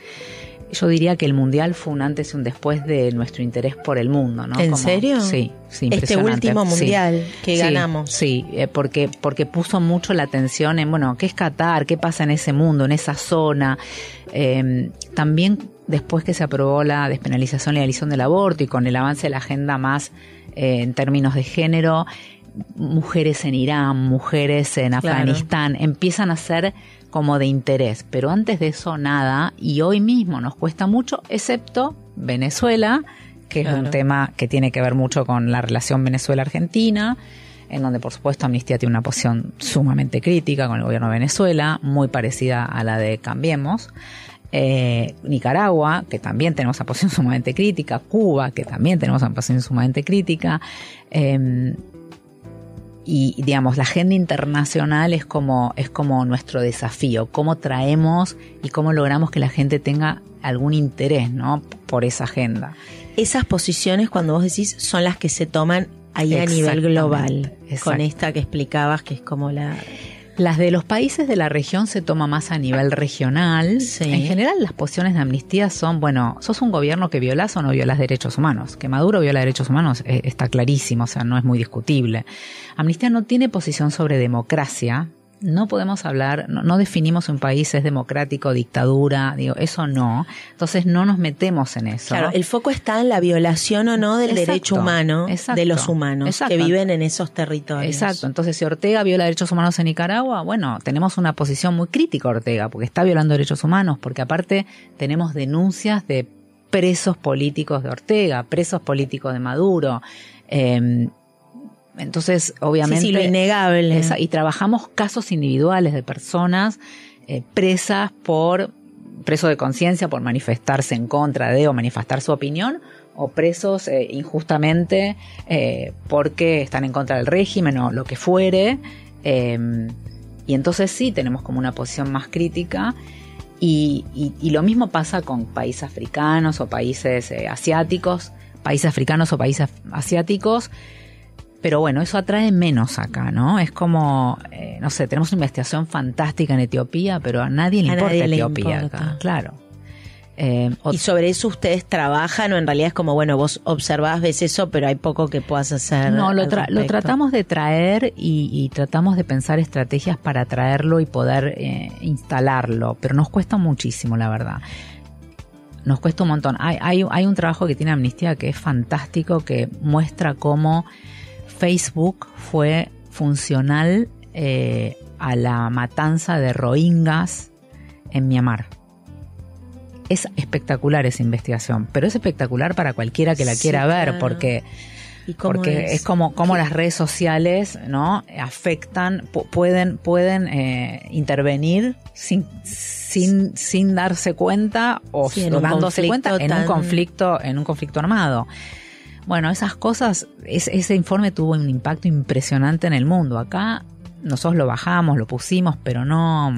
Yo diría que el mundial fue un antes y un después de nuestro interés por el mundo, ¿no? ¿En serio? Sí, sí. Este último Sí. mundial que Sí, ganamos. Sí, eh, porque, porque puso mucho la atención en, bueno, ¿qué es Qatar? ¿Qué pasa en ese mundo, en esa zona? Eh, también después que se aprobó la despenalización y legalización del aborto y con el avance de la agenda más eh, en términos de género, mujeres en Irán, mujeres en Claro. Afganistán, empiezan a ser como de interés, pero antes de eso nada, y hoy mismo nos cuesta mucho, excepto Venezuela, que es un tema que tiene que ver mucho con la relación Venezuela-Argentina, en donde por supuesto Amnistía tiene una posición sumamente crítica con el gobierno de Venezuela, muy parecida a la de Cambiemos. Eh, Nicaragua, que también tenemos una posición sumamente crítica, Cuba, que también tenemos una posición sumamente crítica, em, y digamos la agenda internacional es como es como nuestro desafío. Cómo traemos y cómo logramos que la gente tenga algún interés no por esa agenda esas posiciones cuando vos decís son las que se toman ahí a nivel global con esta que explicabas que es como la las de los países de la región se toma más a nivel regional. En general, las posiciones de amnistía son, bueno, sos un gobierno que violas o no violas derechos humanos. Que Maduro viola derechos humanos eh, está clarísimo, o sea, no es muy discutible. Amnistía no tiene posición sobre democracia, no podemos hablar, no, definimos un país es democrático, dictadura, digo, eso no. Entonces no nos metemos en eso. Claro, el foco está en la violación o no del derecho humano de los humanos que viven en esos territorios. Exacto. Entonces si Ortega viola derechos humanos en Nicaragua, bueno, tenemos una posición muy crítica Ortega porque está violando derechos humanos, porque aparte tenemos denuncias de presos políticos de Ortega, presos políticos de Maduro. Eh, entonces, obviamente. Sí, lo innegable. y trabajamos casos individuales de personas eh, presas por preso de conciencia por manifestarse en contra de o manifestar su opinión o presos eh, injustamente eh, porque están en contra del régimen o lo que fuere. Em, y entonces sí tenemos como una posición más crítica. Y, y, lo mismo pasa con países africanos o países asiáticos, países africanos o países asiáticos pero bueno, eso atrae menos acá, ¿no? Es como, eh, no sé, tenemos una investigación fantástica en Etiopía, pero a nadie le importa Etiopía acá, claro. Eh, y sobre eso ustedes trabajan o en realidad es como, bueno, vos observás, ves eso, pero hay poco que puedas hacer. No, lo, lo tratamos de traer y, tratamos de pensar estrategias para traerlo y poder eh, instalarlo, pero nos cuesta muchísimo, la verdad. Nos cuesta un montón. Hay, hay, hay un trabajo que tiene Amnistía que es fantástico, que muestra cómo Facebook fue funcional eh, a la matanza de Rohingyas en Myanmar. Es espectacular esa investigación, pero es espectacular para cualquiera que la quiera ver, porque, porque es? como, como las redes sociales ¿no? afectan, pueden, pueden eh, intervenir sin, sin, sin darse cuenta o, dándose cuenta en un conflicto, en un conflicto armado. Bueno, esas cosas, ese informe tuvo un impacto impresionante en el mundo. Acá nosotros lo bajamos, lo pusimos, pero no...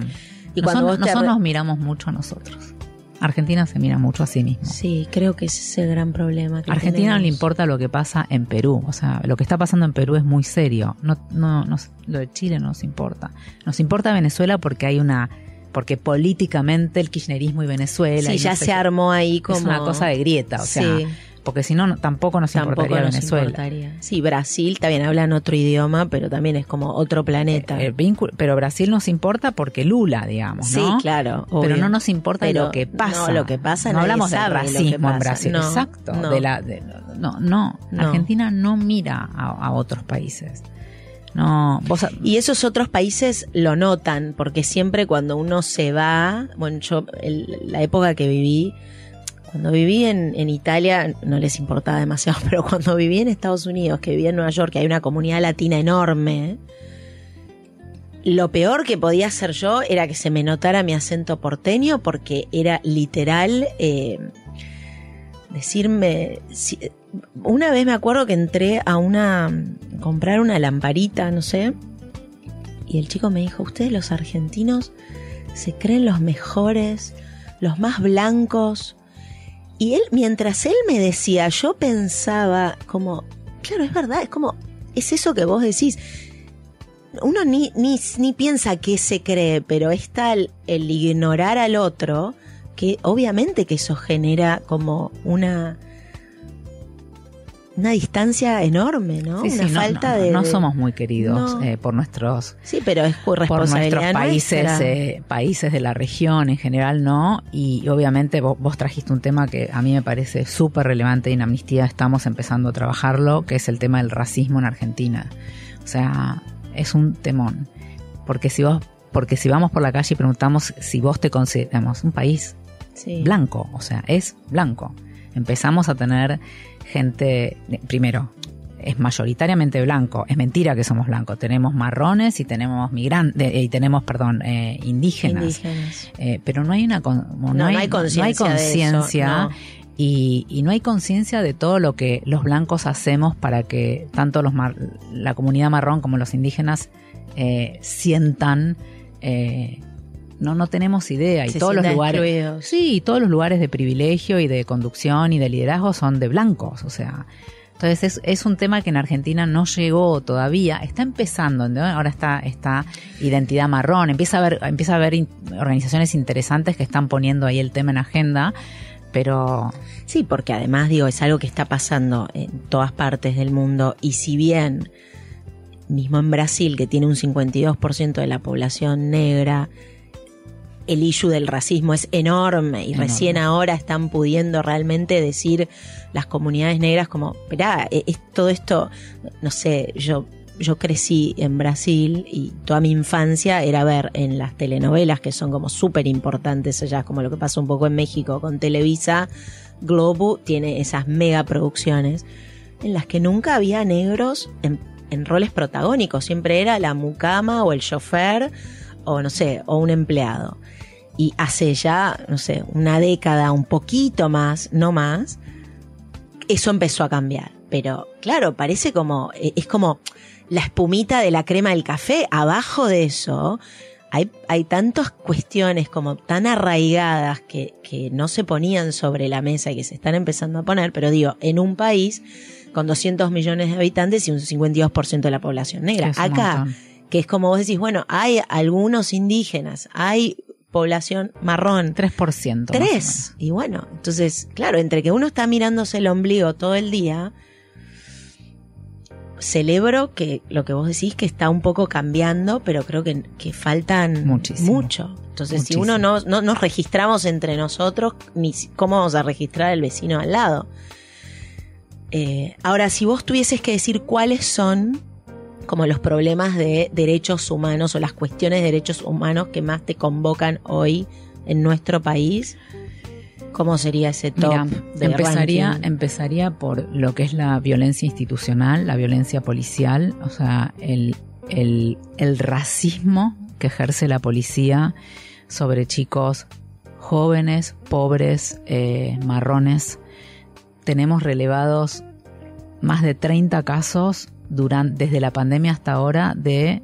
Y cuando nosotros, nos miramos mucho a nosotros. Argentina se mira mucho a sí mismo. Sí, creo que ese es el gran problema. Que Argentina no le importa lo que pasa en Perú. O sea, lo que está pasando en Perú es muy serio. No, no, lo de Chile no nos importa. Nos importa Venezuela porque hay una porque políticamente el kirchnerismo y Venezuela. Sí, ya se armó ahí como. Es una cosa de grieta, o sea porque si no, tampoco nos importaría Venezuela. Sí, Brasil también hablan otro idioma, pero también es como otro planeta. Eh, pero Brasil nos importa porque Lula, digamos, ¿no? Sí, claro. Pero no nos importa lo que pasa. No, lo que pasa no hablamos de racismo en Brasil. Exacto. No. De la, no, no, Argentina no mira a, otros países. No, y esos otros países lo notan, porque siempre cuando uno se va, bueno, yo la época que viví, cuando viví en, Italia no les importaba demasiado, pero cuando viví en Estados Unidos, que viví en Nueva York, que hay una comunidad latina enorme, lo peor que podía hacer yo era que se me notara mi acento porteño porque era literal eh, decirme... una vez me acuerdo que entré a una... comprar una lamparita, no sé, y el chico me dijo, ustedes los argentinos se creen los mejores, los más blancos, y él, mientras él me decía, yo pensaba como, claro, es verdad, es como, es eso que vos decís. Uno ni, ni, ni piensa qué se cree, pero es tal el ignorar al otro que obviamente que eso genera como una una distancia enorme, ¿no? una falta no, de, no, somos muy queridos eh, por nuestros sí, pero es por nuestros países eh, países de la región en general, no. Y, obviamente vos, trajiste un tema que a mí me parece súper relevante y en Amnistía estamos empezando a trabajarlo, que es el tema del racismo en Argentina. O sea, es un temón, porque si vos porque si vamos por la calle y preguntamos si vos te consideramos un país Sí. blanco, o sea, es blanco. Empezamos a tener gente, primero, es mayoritariamente blanco, es mentira que somos blancos, tenemos marrones y tenemos migrantes, y tenemos, perdón, eh, indígenas. Indígenas. Eh, pero no hay una no, no hay, conciencia no hay de eso, conciencia no. y, y no hay conciencia de todo lo que los blancos hacemos para que tanto los mar- la comunidad marrón como los indígenas eh, sientan eh, no no tenemos idea. Y Se todos los lugares excluidos. sí y todos los lugares de privilegio y de conducción y de liderazgo son de blancos o sea. Entonces es, es un tema que en Argentina no llegó todavía, está empezando, ¿no? ahora está está identidad marrón, empieza a haber empieza a haber in- organizaciones interesantes que están poniendo ahí el tema en agenda, pero Sí, porque además digo, es algo que está pasando en todas partes del mundo. Y si bien mismo en Brasil, que tiene un 52% de la población negra, el issue del racismo es enorme y Enorme. recién ahora están pudiendo realmente decir las comunidades negras como, esperá, e- es todo esto, no sé, yo yo crecí en Brasil y toda mi infancia era ver en las telenovelas que son como súper importantes allá, como lo que pasa un poco en México con Televisa, Globo tiene esas mega producciones en las que nunca había negros en, en roles protagónicos, siempre era la mucama o el chofer o no sé, o un empleado. Y hace ya, no sé, una década, un poquito más, no más, eso empezó a cambiar. Pero claro, parece como, eh, es como la espumita de la crema del café. Abajo de eso hay, hay tantas cuestiones como tan arraigadas que, que no se ponían sobre la mesa y que se están empezando a poner, pero digo, en un país con 200 millones de habitantes y un 52% de la población negra. Acá, montón. que es como vos decís, bueno, hay algunos indígenas, hay población marrón, 3%. más o menos. Tres. Y bueno, entonces, claro, entre que uno está mirándose el ombligo todo el día, celebro que lo que vos decís que está un poco cambiando, pero creo que, que faltan Muchísimo. mucho. Entonces, Muchísimo. si uno no, no nos registramos entre nosotros, ni cómo vamos a registrar al vecino al lado. Eh, ahora, si vos tuvieses que decir cuáles son como los problemas de derechos humanos o las cuestiones de derechos humanos que más te convocan hoy en nuestro país, ¿cómo sería ese top? Mira, de empezaría, ranking? empezaría por lo que es la violencia institucional, la violencia policial, o sea, el, el, el racismo que ejerce la policía sobre chicos jóvenes, pobres, eh, marrones. Tenemos relevados más de 30 casos durante, desde la pandemia hasta ahora de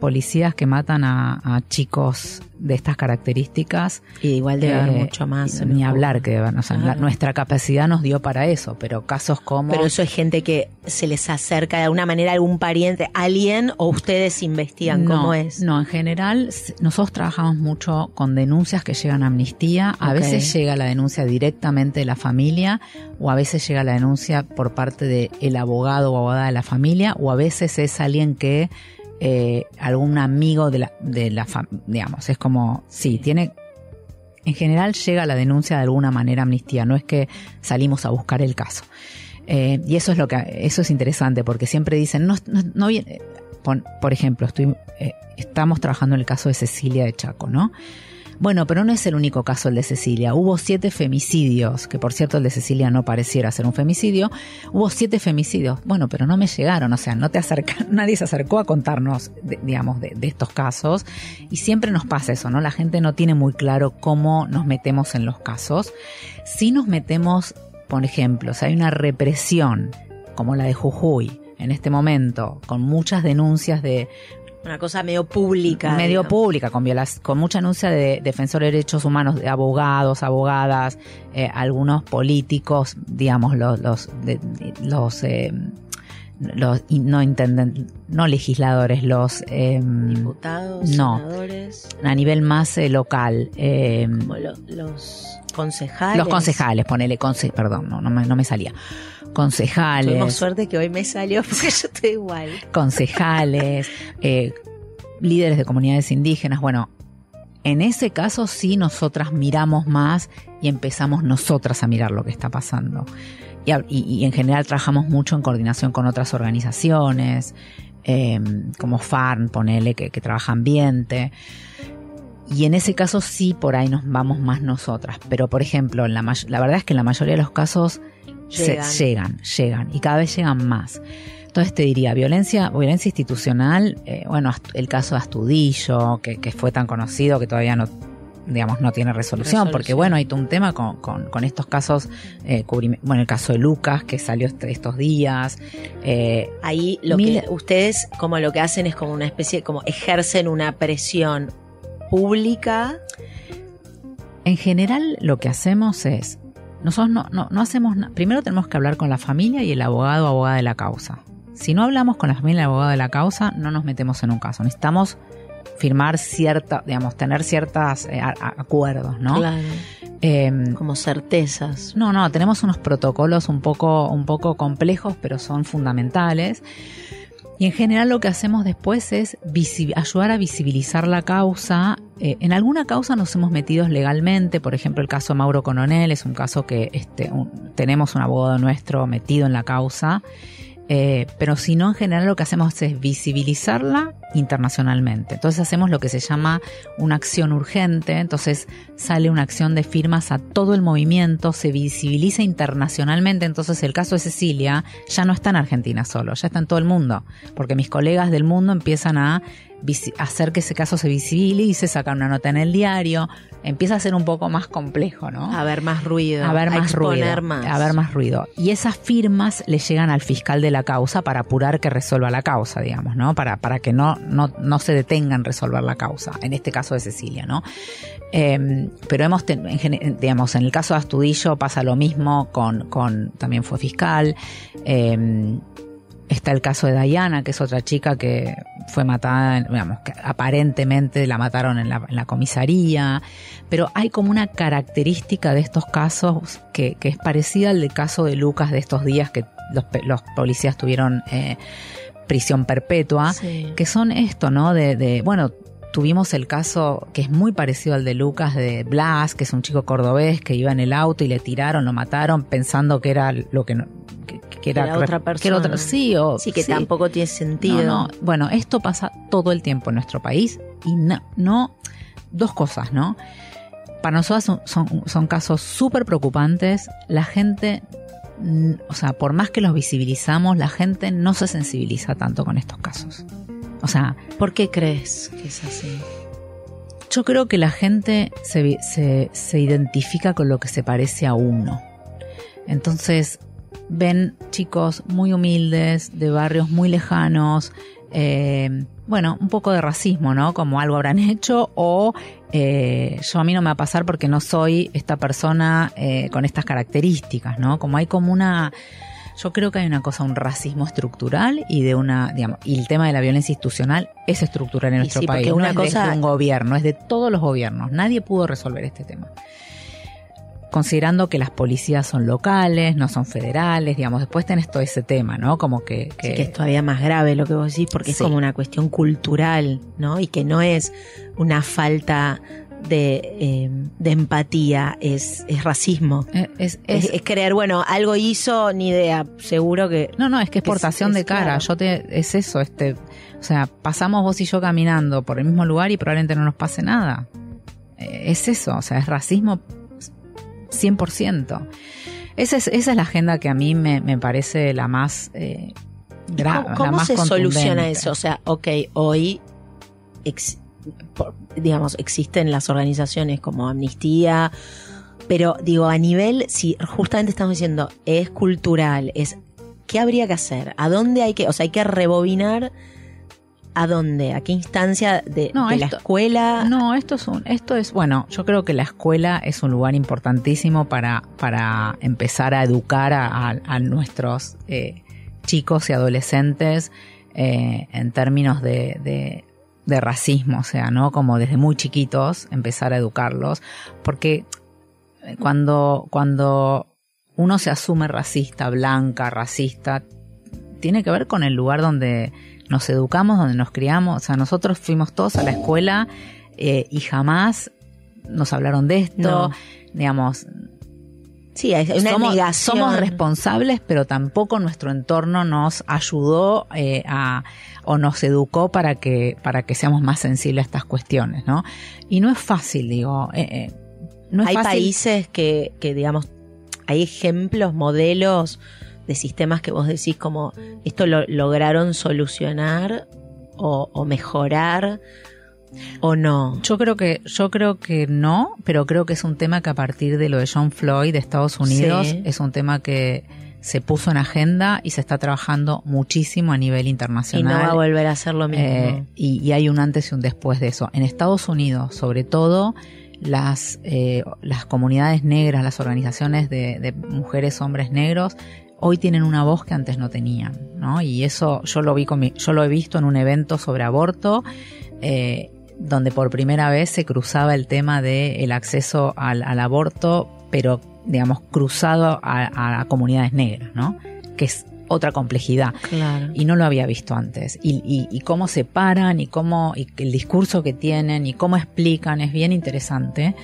policías que matan a, a chicos de estas características Y igual debe haber eh, mucho más. Ni hablar que o sea, la- nuestra capacidad nos dio para eso, pero casos como Pero eso es gente que se les acerca de alguna manera a algún pariente, alguien, o ustedes investigan no, cómo es. No, en general nosotros trabajamos mucho con denuncias que llegan a amnistía. A veces llega la denuncia directamente de la familia o a veces llega la denuncia por parte del el abogado o abogada de la familia o a veces es alguien que eh, algún amigo de la, de la digamos, es como, sí, tiene... En general llega la denuncia de alguna manera amnistía, no es que salimos a buscar el caso. Eh, y eso es lo que eso es interesante porque siempre dicen no, no, no por ejemplo estoy eh, estamos trabajando en el caso de Cecilia de Chaco no bueno pero no es el único caso el de Cecilia. Hubo siete femicidios que por cierto el de Cecilia no pareciera ser un femicidio. Hubo siete femicidios. Bueno pero no me llegaron o sea no te acerca nadie se acercó a contarnos digamos de estos casos. Y siempre nos pasa eso no la gente no tiene muy claro cómo nos metemos en los casos. Si nos metemos por ejemplo, si hay una represión como la de Jujuy en este momento, con muchas denuncias de Una cosa medio pública. medio digamos. pública, con, violas- con mucha denuncia de defensores de derechos humanos, de abogados, abogadas, eh, algunos políticos, digamos, los, los, de- los, eh, los no intenden, no legisladores, los eh, Diputados, No. senadores, a nivel más eh, local. eh, lo- los concejales. los concejales, ponele, conce, perdón, no, no, me, no me salía. Concejales. Tuvimos suerte que hoy me salió porque yo estoy igual. concejales, eh, líderes de comunidades indígenas. Bueno, en ese caso sí nosotras miramos más y empezamos nosotras a mirar lo que está pasando. Y, a- y- y en general trabajamos mucho en coordinación con otras organizaciones. eh, como Farn, ponele, que, que trabaja ambiente. Y en ese caso sí por ahí nos vamos más nosotras. Pero por ejemplo, en la, la verdad es que en la mayoría de los casos se- Llegan. llegan, y cada vez llegan más. Entonces te diría, violencia, violencia institucional, eh, bueno, el caso de Astudillo, que, que fue tan conocido que todavía no, digamos, no tiene resolución, Resolución. porque bueno, hay todo un tema con, con, con estos casos, eh, bueno, el caso de Lucas, que salió est- estos días, eh, Ahí lo Mil- que ustedes como lo que hacen es como una especie, como ejercen una presión pública. En general lo que hacemos es, nosotros no, no, no hacemos nada, primero tenemos que hablar con la familia y el abogado o abogada de la causa. Si no hablamos con la familia y el abogado de la causa, no nos metemos en un caso. Necesitamos firmar cierta, digamos, tener ciertos acuerdos, ¿no? Claro. Em, Como certezas. no, no, tenemos unos protocolos un poco, un poco complejos, pero son fundamentales. Y en general lo que hacemos después es ayudar a visibilizar la causa. Eh, en alguna causa nos hemos metido legalmente, por ejemplo el caso Mauro Coronel es un caso que este, tenemos un abogado nuestro metido en la causa. Eh, pero si no, en general lo que hacemos es visibilizarla internacionalmente. Entonces hacemos lo que se llama una acción urgente, entonces sale una acción de firmas a todo el movimiento, se visibiliza internacionalmente, entonces el caso de Cecilia ya no está en Argentina solo, ya está en todo el mundo, porque mis colegas del mundo empiezan a hacer que ese caso se visibilice, sacan una nota en el diario, empieza a ser un poco más complejo, ¿no? A ver más ruido. a ver a más ruido, más. a ver más ruido. Y esas firmas le llegan al fiscal de la causa para apurar que resuelva la causa, digamos, ¿no? Para, para que no, no, no se detenga en resolver la causa, en este caso de Cecilia, ¿no? Eh, pero hemos, ten- en digamos, en el caso de Astudillo pasa lo mismo con, con también fue fiscal. Eh, Está el caso de Diana, que es otra chica que fue matada, digamos, que aparentemente la mataron en la, en la comisaría, pero hay como una característica de estos casos que, que es parecida al del caso de Lucas de estos días que los, los policías tuvieron eh, prisión perpetua, Sí. que son esto, ¿no? De, de, bueno, tuvimos el caso que es muy parecido al de Lucas de Blas, que es un chico cordobés que iba en el auto y le tiraron, lo mataron pensando que era lo que no, que, que era, era otra que era otra- persona. sí, o, Sí, que tampoco tiene sentido. no, no. Bueno, esto pasa todo el tiempo en nuestro país y no, no dos cosas, ¿no? Para nosotros son, son, son casos súper preocupantes. La gente, o sea, por más que los visibilizamos, la gente no se sensibiliza tanto con estos casos. O sea, ¿Por qué crees que es así? yo creo que la gente se, se, se identifica con lo que se parece a uno. Entonces, ven chicos muy humildes, de barrios muy lejanos, eh, bueno, un poco de racismo, ¿no? Como algo habrán hecho o eh, yo a mí no me va a pasar porque no soy esta persona eh, con estas características, ¿no? Como hay como una... Yo creo que hay una cosa, un racismo estructural y de una, digamos, y el tema de la violencia institucional es estructural en Y nuestro sí, país. porque una no es cosa- de un gobierno, es de todos los gobiernos. Nadie pudo resolver este tema. Considerando que las policías son locales, no son federales, digamos, después tenés todo ese tema, ¿no? Como que... que- Sí, que es todavía más grave lo que vos decís, porque es como una cuestión cultural, ¿no? Y que no es una falta de, eh, de empatía, es, es racismo. eh, es, Es, es- es creer, bueno, algo hizo, ni idea, seguro que... no, no, es que es portación de cara. claro. Yo te, es eso, este, o sea, pasamos vos y yo caminando por el mismo lugar y probablemente no nos pase nada. Eh, es eso, o sea, es racismo 100%. Esa es, esa es la agenda que a mí me, me parece la más eh, grave. ¿Cómo, cómo la más se soluciona eso? O sea, ok, hoy, ex- digamos, existen las organizaciones como Amnistía, pero digo, a nivel, si justamente estamos diciendo, es cultural, es, ¿qué habría que hacer? ¿A dónde hay que, o sea, hay que rebobinar? ¿A dónde? ¿A qué instancia de, No, de la escuela? No, esto es un, esto es, bueno, yo creo que la escuela es un lugar importantísimo para, para empezar a educar a, a- a nuestros eh, chicos y adolescentes eh, en términos de, de, de racismo, o sea, ¿no? Como desde muy chiquitos empezar a educarlos, porque cuando, cuando uno se asume racista, blanca, racista, tiene que ver con el lugar donde nos educamos, donde nos criamos. O sea, nosotros fuimos todos a la escuela eh, y jamás nos hablaron de esto. No. Digamos, Sí, hay una somos, negación. somos responsables, pero tampoco nuestro entorno nos ayudó eh, a o nos educó para que para que seamos más sensibles a estas cuestiones, ¿no? Y no es fácil, digo. eh, eh, no es hay fácil. países que, que, digamos, hay ejemplos, modelos de sistemas que vos decís como esto lo lograron solucionar o, o mejorar o no. Yo creo que yo creo que no, pero creo que es un tema que a partir de lo de John Floyd de Estados Unidos Sí. es un tema que se puso en agenda y se está trabajando muchísimo a nivel Y internacional. no va a volver a ser lo mismo. Eh, y, y hay un antes y un después de eso. En Estados Unidos, sobre todo, las, eh, las comunidades negras, las organizaciones de, de mujeres, hombres negros, hoy tienen una voz que antes no tenían, ¿no? Y eso yo lo vi con mi- yo lo he visto en un evento sobre aborto, eh, donde por primera vez se cruzaba el tema del el acceso al, al aborto, pero digamos cruzado a, a comunidades negras, ¿no? Que es otra complejidad claro. y no lo había visto antes. Y, y, y cómo se paran y cómo y el discurso que tienen y cómo explican es bien interesante.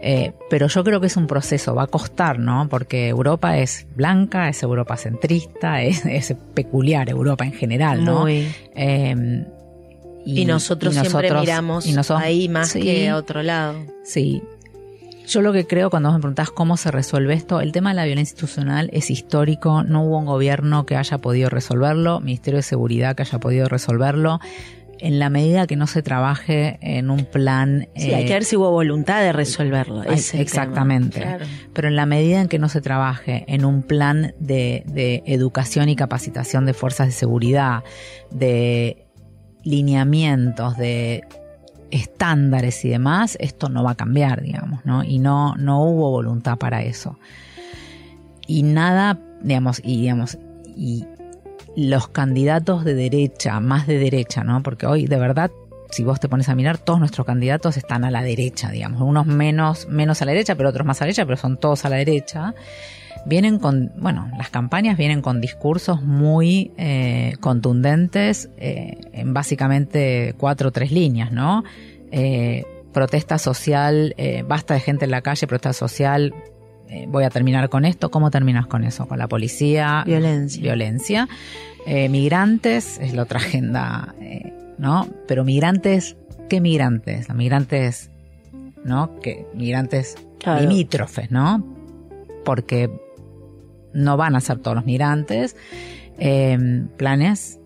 Eh, pero yo creo que es un proceso, va a costar, ¿no? Porque Europa es blanca, es Europa centrista, es, es peculiar Europa en general, ¿no? Muy. Eh, Y, nosotros y siempre nosotros- miramos y nosotros- ahí más sí, que a otro lado. Sí. Yo lo que creo cuando vos me preguntás cómo se resuelve esto, el tema de la violencia institucional es histórico, no hubo un gobierno que haya podido resolverlo, Ministerio de Seguridad que haya podido resolverlo, en la medida que no se trabaje en un plan... Sí, eh, hay que ver si hubo voluntad de resolverlo. Exactamente. Claro. pero en la medida en que no se trabaje en un plan de, de educación y capacitación de fuerzas de seguridad, de lineamientos, de estándares y demás, esto no va a cambiar, digamos, ¿no? Y no, no hubo voluntad para eso. Y nada, digamos, y digamos, y los candidatos de derecha, más de derecha, ¿no? Porque hoy, de verdad, si vos te pones a mirar, todos nuestros candidatos están a la derecha, digamos, unos menos, menos a la derecha, pero otros más a la derecha, pero son todos a la derecha. Vienen con, bueno, las campañas vienen con discursos muy eh, contundentes eh, en básicamente cuatro o tres líneas, ¿no? Eh, protesta social, basta de gente en la calle, protesta social, voy a terminar con esto. ¿Cómo terminas con eso? Con la policía, Violencia. violencia. Migrantes es la otra agenda, ¿no? Pero migrantes, ¿qué migrantes? Migrantes, ¿no? Que migrantes Claro. limítrofes, ¿no? Porque no van a ser todos los migrantes. Eh, planes,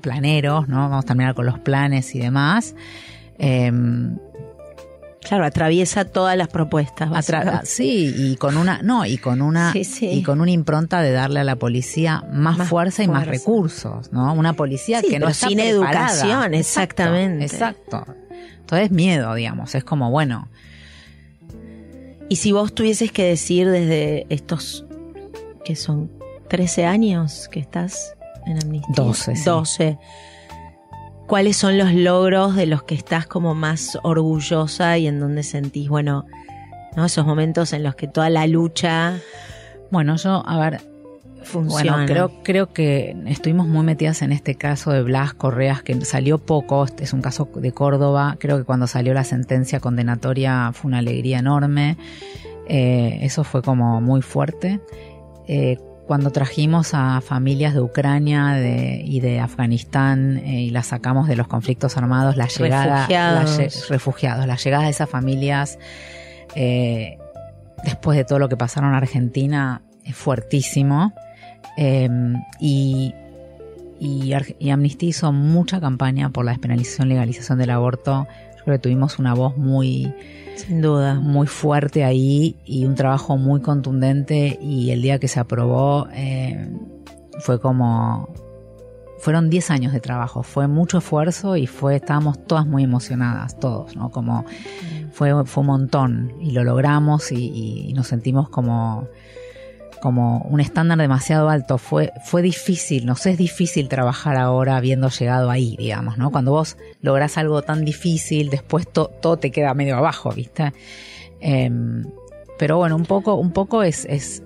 planeros, ¿no? Vamos a terminar con los planes y demás. Eh, Claro, atraviesa todas las propuestas. Atra- sí, y con una, no, y con una, Sí, sí. y con una impronta de darle a la policía más, Más fuerza y más recursos, ¿no? Una policía Sí, que no pero está sin preparada. educación, Exacto, exactamente. Exacto. Entonces miedo, digamos, es como bueno, Y si vos tuvieses que decir desde estos, que son 13 años que estás en Amnistía. 12, sí. 12. ¿Cuáles son los logros de los que estás como más orgullosa y en donde sentís, bueno, ¿no? esos momentos en los que toda la lucha bueno, yo, a ver, funciona? Bueno, creo, creo que estuvimos muy metidas en este caso de Blas Correas, que salió poco, este es un caso de Córdoba, creo que cuando salió la sentencia condenatoria fue una alegría enorme, Eh, eso fue como muy fuerte. Eh, cuando trajimos a familias de Ucrania de- y de Afganistán eh, y las sacamos de los conflictos armados, la llegada, la Refugiados. lle- refugiados, la llegada de esas familias eh, después de todo lo que pasaron en Argentina es fuertísimo. Eh, y, y, y Amnistía hizo mucha campaña por la despenalización, legalización del aborto. Creo que tuvimos una voz muy, Sin duda. muy fuerte ahí y un trabajo muy contundente y el día que se aprobó eh, fue como fueron 10 años de trabajo, fue mucho esfuerzo y fue estábamos todas muy emocionadas, todos, ¿no? Como fue fue un montón y lo logramos y nos sentimos como como un estándar demasiado alto. Fue, fue difícil, nos es difícil trabajar ahora habiendo llegado ahí, digamos, ¿no? Cuando vos lográs algo tan difícil, después to- todo te queda medio abajo, ¿viste? Em, pero bueno, un poco, un poco es, es,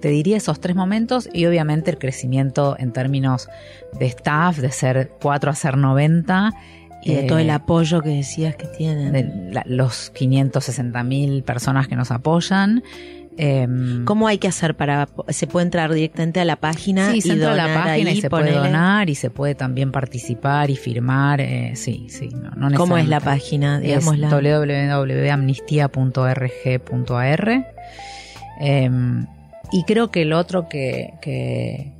te diría esos tres momentos y obviamente el crecimiento en términos de staff, de ser 4 a ser 90. Y de eh, todo el apoyo que decías que tienen. de la- los 560 mil personas que nos apoyan. Em, ¿Cómo hay que hacer para se puede entrar directamente a la página sí, y se a donar la página ahí, y se puede donar y se puede también participar y firmar. eh, sí, sí. No, no ¿Cómo es la página? Es Digámosla. www.amnistia.rg.ar. Em, y creo que el otro que, que,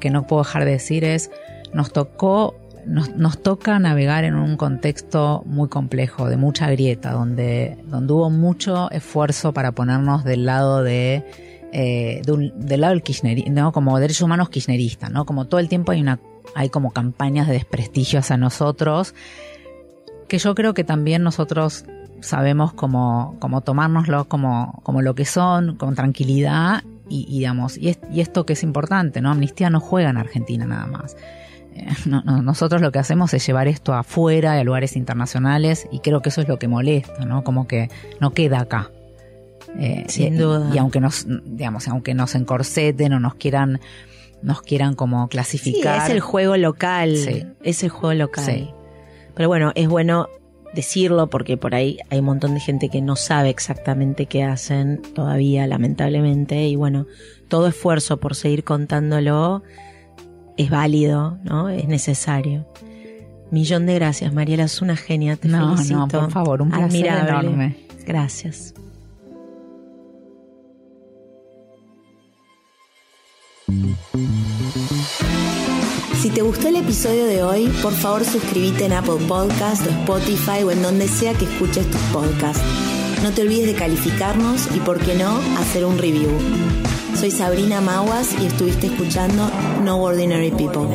que no puedo dejar de decir es, nos tocó, nos, nos toca navegar en un contexto muy complejo, de mucha grieta, donde, donde hubo mucho esfuerzo para ponernos del lado de, eh, un- del lado del kirchnerismo, ¿no? como derechos humanos kirchneristas, ¿no? Como todo el tiempo hay una, hay como campañas de desprestigio hacia nosotros, que yo creo que también nosotros sabemos cómo, cómo tomárnoslo como, como lo que son, con tranquilidad y, y digamos, y, es- y esto que es importante, ¿no? Amnistía no juega en Argentina nada más. No- no- nosotros lo que hacemos es llevar esto afuera y a lugares internacionales y creo que eso es lo que molesta, ¿no? Como que no queda acá. Eh, Sin y- duda. Y aunque nos, digamos, aunque nos encorseten o nos quieran, nos quieran como Sí, clasificar. es el juego local. Sí. Es el juego local. Sí. Pero bueno, es bueno decirlo porque por ahí hay un montón de gente que no sabe exactamente qué hacen todavía, lamentablemente. Y bueno, todo esfuerzo por seguir contándolo es válido, ¿no? Es necesario. Millón de gracias, Mariela, es una genia, te No, felicito. no, por favor, un placer Admirable. enorme. Gracias. Si te gustó el episodio de hoy, por favor suscríbete en Apple Podcast o Spotify o en donde sea que escuches tus podcasts. No te olvides de calificarnos y, por qué no, hacer un review. Soy Sabrina Maguas y estuviste escuchando No Ordinary People.